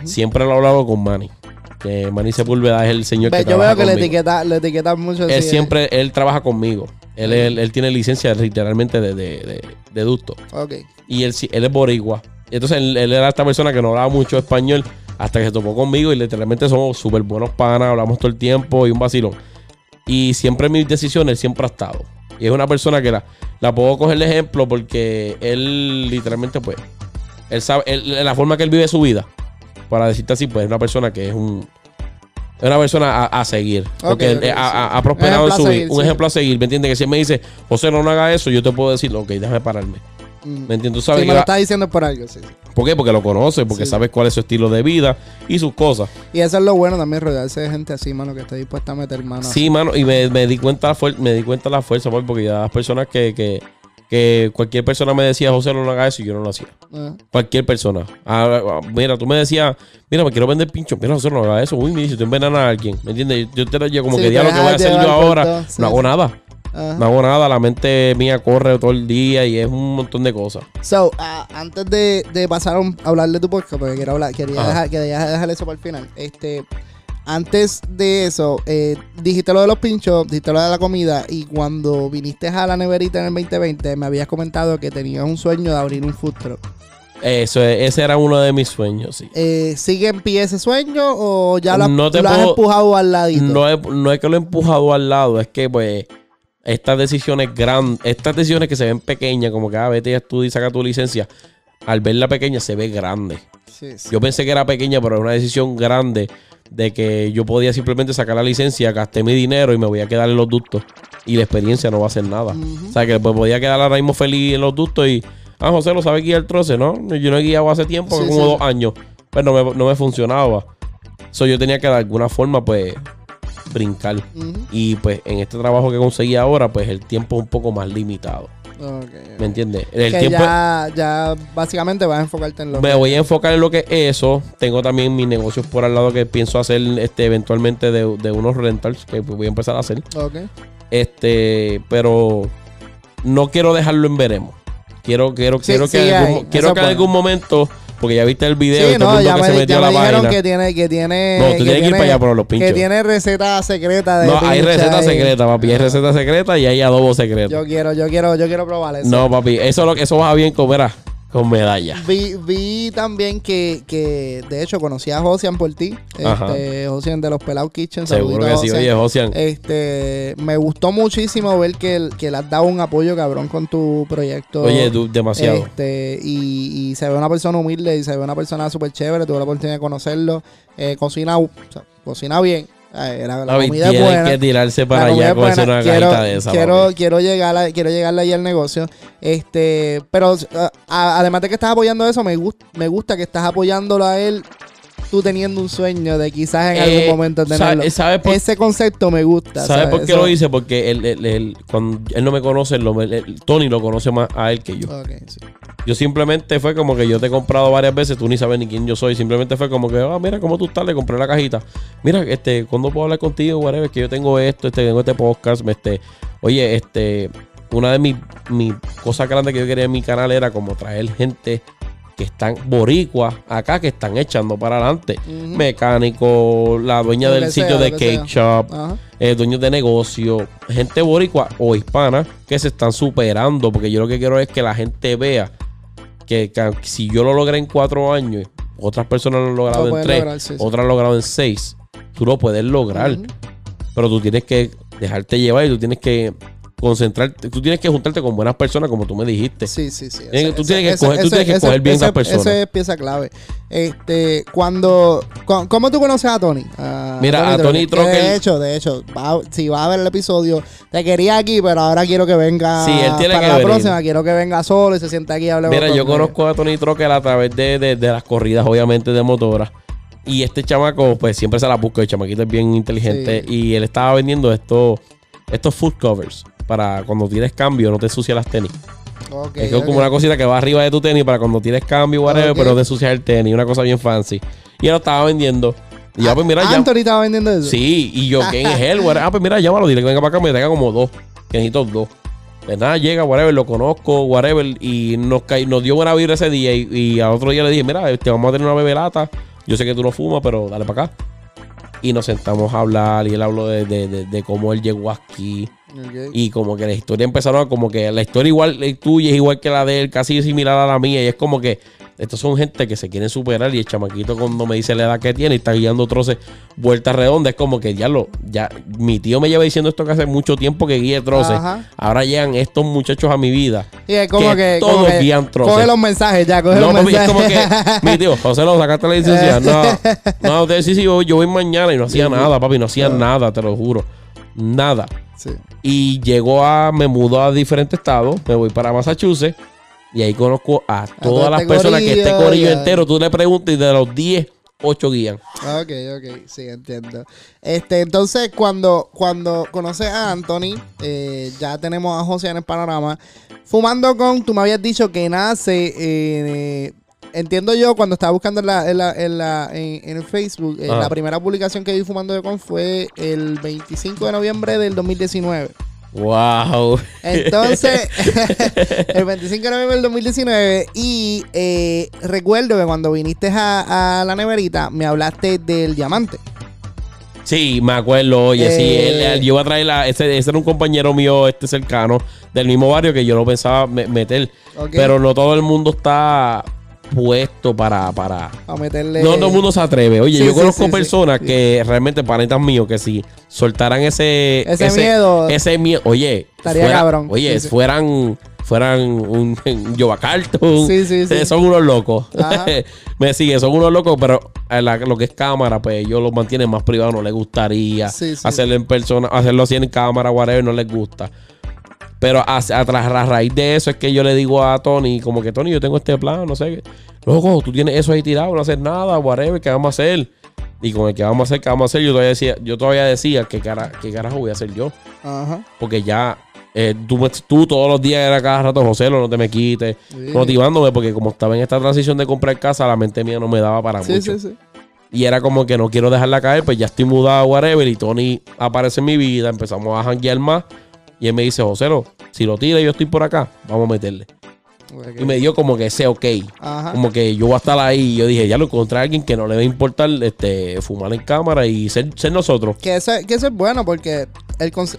siempre lo he hablado con Manny que Manny Sepúlveda es el señor Ve, que yo trabaja veo que le conmigo. etiqueta, le etiquetan mucho él así, eh. siempre él trabaja conmigo él, él, él tiene licencia literalmente de, de, de, de ducto Ok. y él, él es boricua entonces él, él era esta persona que no hablaba mucho español hasta que se topó conmigo y literalmente somos súper buenos panas, hablamos todo el tiempo y un vacilón. Y siempre en mis decisiones él siempre ha estado. Y es una persona que la, la puedo coger de ejemplo porque él literalmente pues, él sabe, él- la forma que él vive su vida, para decirte así, pues es una persona que es un... Es una persona a, a seguir. Porque eh, ha, sí. ha- ha prosperado en su vida. Un sí. ejemplo a seguir. ¿Me entiendes? Que si él me dice, José, no, no haga eso, yo te puedo decir, ok, déjame pararme. Mm. ¿Me entiendes? Tú Sí, sabes me que lo estás diciendo por algo, sí, sí. ¿Por qué? Porque lo conoces, porque Sí. sabes cuál es su estilo de vida y sus cosas. Y eso es lo bueno también, rodearse de gente así, mano, que esté dispuesta a meter mano. Sí, mano, y me, me di cuenta la me di cuenta la fuerza, porque ya las personas que, que, que cualquier persona me decía, José, no lo haga eso, y yo no lo hacía. Ah, Cualquier persona. Ah, ah, mira, tú me decías, mira, me quiero vender pincho. Mira, José, no haga eso. Uy, me dice, tú envenenas a alguien. ¿Me entiendes? Yo te yo como Sí, que te ya lo que voy a hacer yo ahora, sí, no hago sí. nada. ajá. No hago nada. La mente mía corre todo el día y es un montón de cosas. So, ah, antes de, de pasar a, hablar de tu podcast, porque quiero hablar, quería, dejar, quería dejar eso para el final. Este, antes de eso, eh, dijiste lo de los pinchos, dijiste lo de la comida, y cuando viniste a la neverita en el 2020, me habías comentado que tenías un sueño de abrir un food truck. Eso, es- ese era uno de mis sueños, sí. Eh, ¿Sigue en pie ese sueño o ya lo, has- No te lo has puedo- empujado al ladito? No es, no es que lo he empujado al lado, es que pues estas decisiones grandes, estas decisiones que se ven pequeñas, como que ah, vete y estudia y saca tu licencia, al verla pequeña se ve grande. Sí, sí. Yo pensé que era pequeña, pero es una decisión grande de que yo podía simplemente sacar la licencia, gasté mi dinero y me voy a quedar en los ductos. Y la experiencia no va a hacer nada. O sea, que pues, podía quedar ahora mismo feliz en los ductos y, ah, José lo sabe guiar el troce, ¿no? Yo no he guiado hace tiempo, Sí, como dos años, pero no me, no me funcionaba. So, yo tenía que de alguna forma, pues, brincar. Y pues en este trabajo que conseguí ahora, pues el tiempo es un poco más limitado. ¿Me entiendes? El que tiempo ya, ya básicamente vas a enfocarte en lo me que- voy a enfocar en lo que es eso. Tengo también mis negocios por al lado que pienso hacer este eventualmente de, de unos rentals que voy a empezar a hacer. Ok. Este, pero no quiero dejarlo en veremos. Quiero, quiero, Sí, quiero sí, que, algún, quiero que en algún momento, porque ya viste el video Sí, y todo no, el ya mundo que me, se metió ya a la dijeron página. que tiene, que tiene. No, tú tienes que ir tiene- para allá por los pinchos. Que tiene receta secreta de No, hay receta y- secreta, papi. Hay receta secreta y hay adobo secreto. Yo quiero, yo quiero, yo quiero probar eso. No, papi, eso lo que eso va bien con, verá, con medalla. Vi, vi también que, que, de hecho, conocí a Josian por ti. Este, Josian de los Pelados Kitchen. Seguro que sí. Oye, Josian. Este, me gustó muchísimo ver que, que le has dado un apoyo cabrón con tu proyecto. Oye, tú, demasiado. Este, y, y se ve una persona humilde y se ve una persona súper chévere. Tuve la oportunidad de conocerlo. Eh, cocina, o sea, cocina bien. La, la Papi, comida es tiene buena. que tirarse para allá con una quiero, de esa. quiero, llegar a- quiero llegarle ahí al negocio. Este, pero a- a- además de que estás apoyando eso, me, gust- me gusta que estás apoyándolo a él. Tú teniendo un sueño de quizás en Eh, algún momento tenerlo. ¿sabe- ¿Sabes por, Ese concepto me gusta. ¿sabe por qué Eso- lo hice? Porque él, él- él- cuando él no me conoce, él, Tony lo conoce más a él que yo. Sí. Yo simplemente fue como que yo te he comprado varias veces, tú ni sabes ni quién yo soy. Simplemente fue como que, ah, mira cómo tú estás, le compré la cajita. Mira, este, ¿cuándo puedo hablar contigo? Whatever, que yo tengo esto, este, tengo este podcast, me, este, oye, este, una de mis, mis cosas grandes que yo quería en mi canal era como traer gente que están boricuas acá, que están echando para adelante. Ujú. Mecánico, la dueña del sitio sea, de cake sea. shop, eh, dueños de negocio, gente boricua o hispana que se están superando. Porque yo lo que quiero es que la gente vea que, que si yo lo logré en cuatro años, otras personas lo han logrado Lo en tres, lograr, sí, sí. otras lo han logrado en seis. Tú lo puedes lograr, pero tú tienes que dejarte llevar y tú tienes que concentrarte, tú tienes que juntarte con buenas personas, como tú me dijiste. Sí, sí, sí. Ese- tú tienes que ese- escoger- tú ese- tienes que escoger bien esas personas. Ese es pieza clave. Este, cuando, cu- ¿cómo tú conoces a Tony? A Mira, a Tony Que De Trocker- hecho, de hecho, va- si va a ver el episodio, te quería aquí, pero ahora quiero que venga Sí, él tiene para que la venir. próxima, quiero que venga solo y se sienta aquí y hable Mira, yo conozco a Tony Trocker a través de, de- de las corridas, obviamente, de motora. Y este chamaco, pues siempre se la busca. El chamaquito es bien inteligente. Sí. Y él estaba vendiendo estos, estos food covers para cuando tienes cambio no te ensucias las tenis. Es ok. como una cosita que va arriba de tu tenis para cuando tienes cambio, whatever, pero no te ensucias el tenis. Una cosa bien fancy. Y él lo estaba vendiendo. Y ya, pues mira, ya. Estaba vendiendo eso. Sí, y yo, ¿quién es él? whatever? Ah, pues mira, llámalo, dile que venga para acá, me traiga como dos. Que necesito dos. Pues nada, llega, whatever, lo conozco, whatever, y nos, nos dio buena vibra ese día. Y, y al otro día le dije, mira, este, vamos a tener una bebelata. Yo sé que tú no fumas, pero dale para acá. Y nos sentamos a hablar y él habló de, de- de- de cómo él llegó aquí. Y como que la historia empezaron a como que la historia igual es tuya es igual que la de él, casi similar a la mía. Y es como que estos son gente que se quieren superar. Y el chamaquito cuando me dice la edad que tiene y está guiando troces vueltas redondas, es como que ya lo, ya, mi tío me lleva diciendo esto que hace mucho tiempo que guíe troces. Ajá. Ahora llegan estos muchachos a mi vida. Y es como que que, todos como que guían troces. coge los mensajes ya, coge No, los papi, es mensajes. como que, mi tío, José lo sacaste la licencia. [LAUGHS] No, no, usted sí, sí, yo, yo voy mañana y no hacía nada, papi, no hacía nada, te lo juro. Nada. Sí. Y llegó a, me mudó a diferentes estados, me voy para Massachusetts y ahí conozco a todas las este personas que este corillo, ya. entero, tú le preguntas y de los 10, 8 guían. Ok, ok, sí, entiendo. Este, entonces, cuando, cuando conoces a Anthony, eh, ya tenemos a José en el panorama. Fumando con, tú me habías dicho que nace, eh, entiendo yo, cuando estaba buscando en, la, en, la, en, la- en- en el Facebook, eh, la primera publicación que vi Fumando con fue el 25 de noviembre del 2019. Wow. Entonces, [LAUGHS] el 25 de noviembre del 2019. Y eh, recuerdo que cuando viniste a, a la neverita, me hablaste del diamante. Sí, me acuerdo, oye, sí, Eh. él, él- yo iba a traer la, ese, ese era un compañero mío, este cercano, del mismo barrio que yo lo pensaba me- meter, pero no todo el mundo está puesto para, para, A meterle. No todo el mundo se atreve. Oye, Sí, yo sí, conozco sí, personas Sí. que realmente panetas míos que si soltaran ese Ese miedo. ese miedo, oye, Estaría cabrón. Oye, Sí, sí. fueran fueran un, un [LAUGHS] Jova Carlton. Sí, sí, sí. Eh, [LAUGHS] Son unos locos. Ajá. [LAUGHS] Me sigue, son unos locos, pero a la- lo que es cámara, pues ellos lo mantienen más privado, no les gustaría Sí, sí. hacerlo en persona, hacerlo así en cámara, whatever, no les gusta. Pero a, a, tra- a raíz de eso es que yo le digo a Tony, como que Tony, yo tengo este plan, no sé qué. Loco, tú tienes eso ahí tirado, no hacer nada, whatever, ¿qué vamos a hacer? Y con el que vamos a hacer, ¿qué vamos a hacer? Yo todavía decía, yo todavía decía, ¿qué, cara, qué carajo voy a hacer yo? Ajá. Porque ya eh, tú, tú todos los días era cada rato, José, no te me quites, Sí. motivándome, porque como estaba en esta transición de comprar casa, la mente mía no me daba para Sí, mucho. sí, sí. Y era como que no quiero dejarla caer, pues ya estoy mudado, whatever. Y Tony aparece en mi vida, empezamos a janguear más. Y él me dice, José, lo- si lo tira y yo estoy por acá, vamos a meterle. Y me dio como que ese ok. Ajá. Como que yo voy a estar ahí. Y yo dije, ya lo encontré a alguien que no le va a importar este, fumar en cámara y ser, ser nosotros. Que eso, que eso es bueno porque el, conce-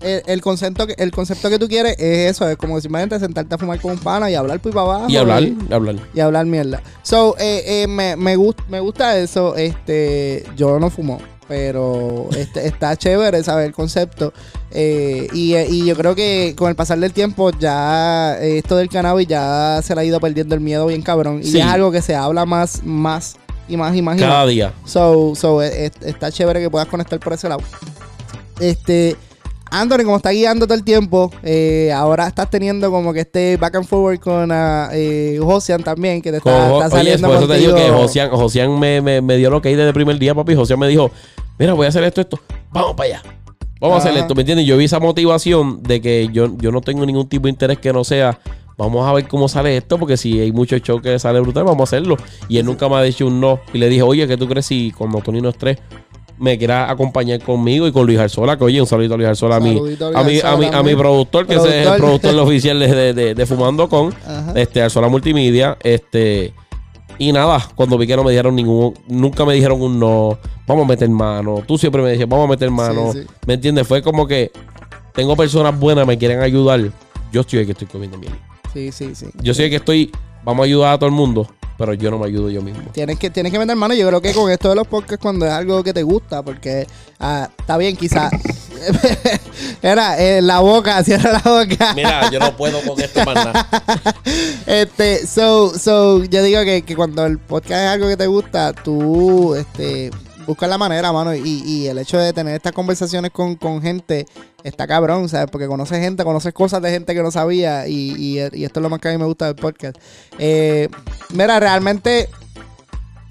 el, el concepto que, el concepto que tú quieres es eso, es como simplemente sentarte a fumar con un pana y hablar por para abajo. Y hablar, hablar. y hablar mierda. So, eh, eh, me, me, gust- me gusta eso. Este, yo no fumo, pero este, está chévere saber el concepto. Eh, y, eh, y yo creo que con el pasar del tiempo ya eh, esto del cannabis ya se le ha ido perdiendo el miedo bien cabrón. Y es algo que se habla más, más y más y más y más. Cada día. So, so está chévere que puedas conectar por ese lado. Este, Anthony, como está guiando todo el tiempo, eh, ahora estás teniendo como que este back and forward con ah, eh, Josian también, que te está, está oye, saliendo por eso te digo que Josian, Josian me, me, me dio lo que hay desde el primer día, papi. Josian me dijo, mira, voy a hacer esto, esto. Vamos para allá. Vamos a hacer esto, ¿me entiendes? Yo vi esa motivación de que yo, yo no tengo ningún tipo de interés que no sea vamos a ver cómo sale esto, porque si hay muchos shows que sale brutal, vamos a hacerlo. Y él nunca me ha dicho un no. Y le dije, oye, ¿qué tú crees si cuando Tony no esté me quiera acompañar conmigo y con Luis Arzola? Que oye, un saludito a Luis Arzola, a mi, a mi, a mi, a mi productor, que es el Productor. [LAUGHS] oficial de, de- de- de Fumando Con, Ajá. este, Arzola Multimedia, este... Y nada, cuando vi que no me dijeron ningún, nunca me dijeron un no, vamos a meter mano. Tú siempre me decías, vamos a meter mano. Sí, sí. ¿Me entiendes? Fue como que tengo personas buenas, me quieren ayudar. Yo estoy el que estoy comiendo miel. Sí, sí, sí. Yo soy el que estoy, vamos a ayudar a todo el mundo, pero yo no me ayudo yo mismo. Tienes que, tienes que meter mano. Yo creo que con esto de los podcasts, cuando es algo que te gusta, porque ah, está bien, quizás. [LAUGHS] Era eh, la boca, [LAUGHS] cierra la boca. Mira, yo no puedo con esto más nada. [LAUGHS] Este, so, so, yo digo que, que cuando el podcast es algo que te gusta, tú, este, buscas la manera, mano, y, y el hecho de tener estas conversaciones con, con gente está cabrón, ¿sabes? Porque conoces gente, conoces cosas de gente que no sabía, y, y, y esto es lo más que a mí me gusta del podcast. Eh, mira, realmente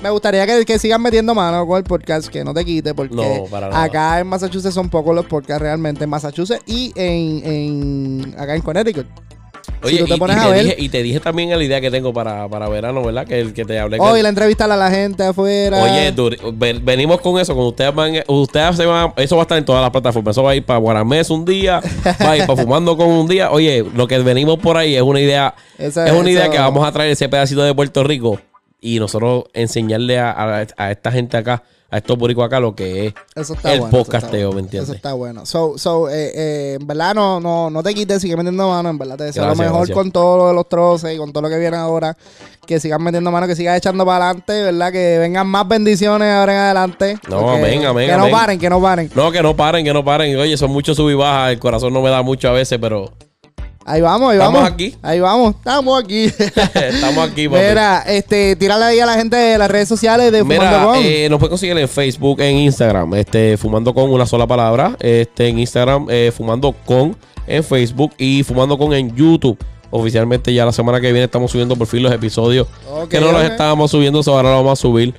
me gustaría que, que sigan metiendo mano con el podcast, que no te quite, porque No, acá en Massachusetts son pocos los podcasts realmente, en Massachusetts y en, en acá en Connecticut. Oye, tú te y, te a ver- dije, y te dije también la idea que tengo para, para verano, ¿verdad? Que el que te hablé. que- Hoy la entrevista a la gente afuera. Oye, ven- venimos con eso. Cuando ustedes van, ustedes se van, eso va a estar en todas las plataformas. Eso va a ir para Guaramés un día, [LAUGHS] va a ir para Fumando con un día. Oye, lo que venimos por ahí es una idea, es una idea que vamos a traer ese pedacito de Puerto Rico y nosotros enseñarle a, a- a esta gente acá, a estos boricos acá, lo que es. Eso está el bueno, podcasteo, bueno. ¿me entiendes? Eso está bueno. So, so, eh, eh, en verdad no, no, no te quites, sigue metiendo mano. En verdad te deseo Gracias, lo mejor gracias. con todo lo de los troces y con todo lo que viene ahora. Que sigan metiendo mano, que sigas echando para adelante, ¿verdad? Que vengan más bendiciones ahora en adelante. No, amén, amén, Que no amén. paren, que no paren. No, que no paren, que no paren. Oye, son muchos sub y bajas. El corazón no me da mucho a veces, pero Ahí vamos, ahí Estamos vamos. aquí. Ahí vamos, estamos aquí. [LAUGHS] [LAUGHS] estamos aquí, papi. Mira, este, tírale ahí a la gente de las redes sociales de Fumando Mira, Con. eh, nos pueden conseguir en Facebook, en Instagram, este, fumando con una sola palabra, este, en Instagram, eh, fumando con, en Facebook y fumando con en YouTube. Oficialmente ya la semana que viene estamos subiendo por fin los episodios Ok, que no los estábamos subiendo, ahora los vamos a subir.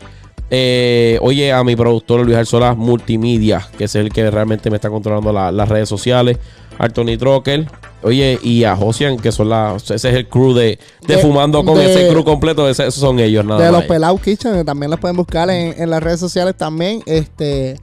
Eh, oye, a mi productor Luis Arzola Multimedia, que es el que realmente me está controlando la- las redes sociales. Al Tony Trocker. Oye, y a Josian, que son las. Ese es el crew de, de, De- Fumando con de- ese crew completo. ese- esos son ellos, nada de más. los Pelados Kitchen, que también los pueden buscar en, en las redes sociales también. Este,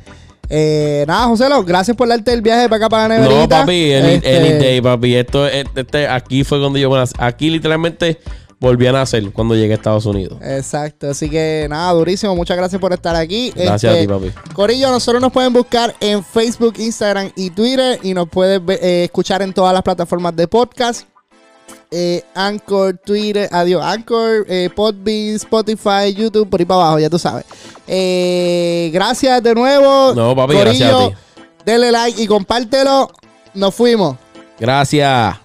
eh, nada, José, Lo, gracias por darte el viaje para acá para la neverita. No, papi, any, Este, any day, papi. Esto, este, aquí fue cuando yo. Aquí literalmente volví a nacer cuando llegué a Estados Unidos. Exacto, así que nada, durísimo. Muchas gracias por estar aquí. Gracias Este, a ti, papi. Corillo, nosotros nos pueden buscar en Facebook, Instagram y Twitter y nos puedes eh, escuchar en todas las plataformas de podcast. Eh, Anchor, Twitter, adiós, Anchor, eh, Podbean, Spotify, YouTube, por ahí para abajo, ya tú sabes. Eh, gracias de nuevo. No, papi, gracias a ti. Denle like y compártelo. Nos fuimos. Gracias.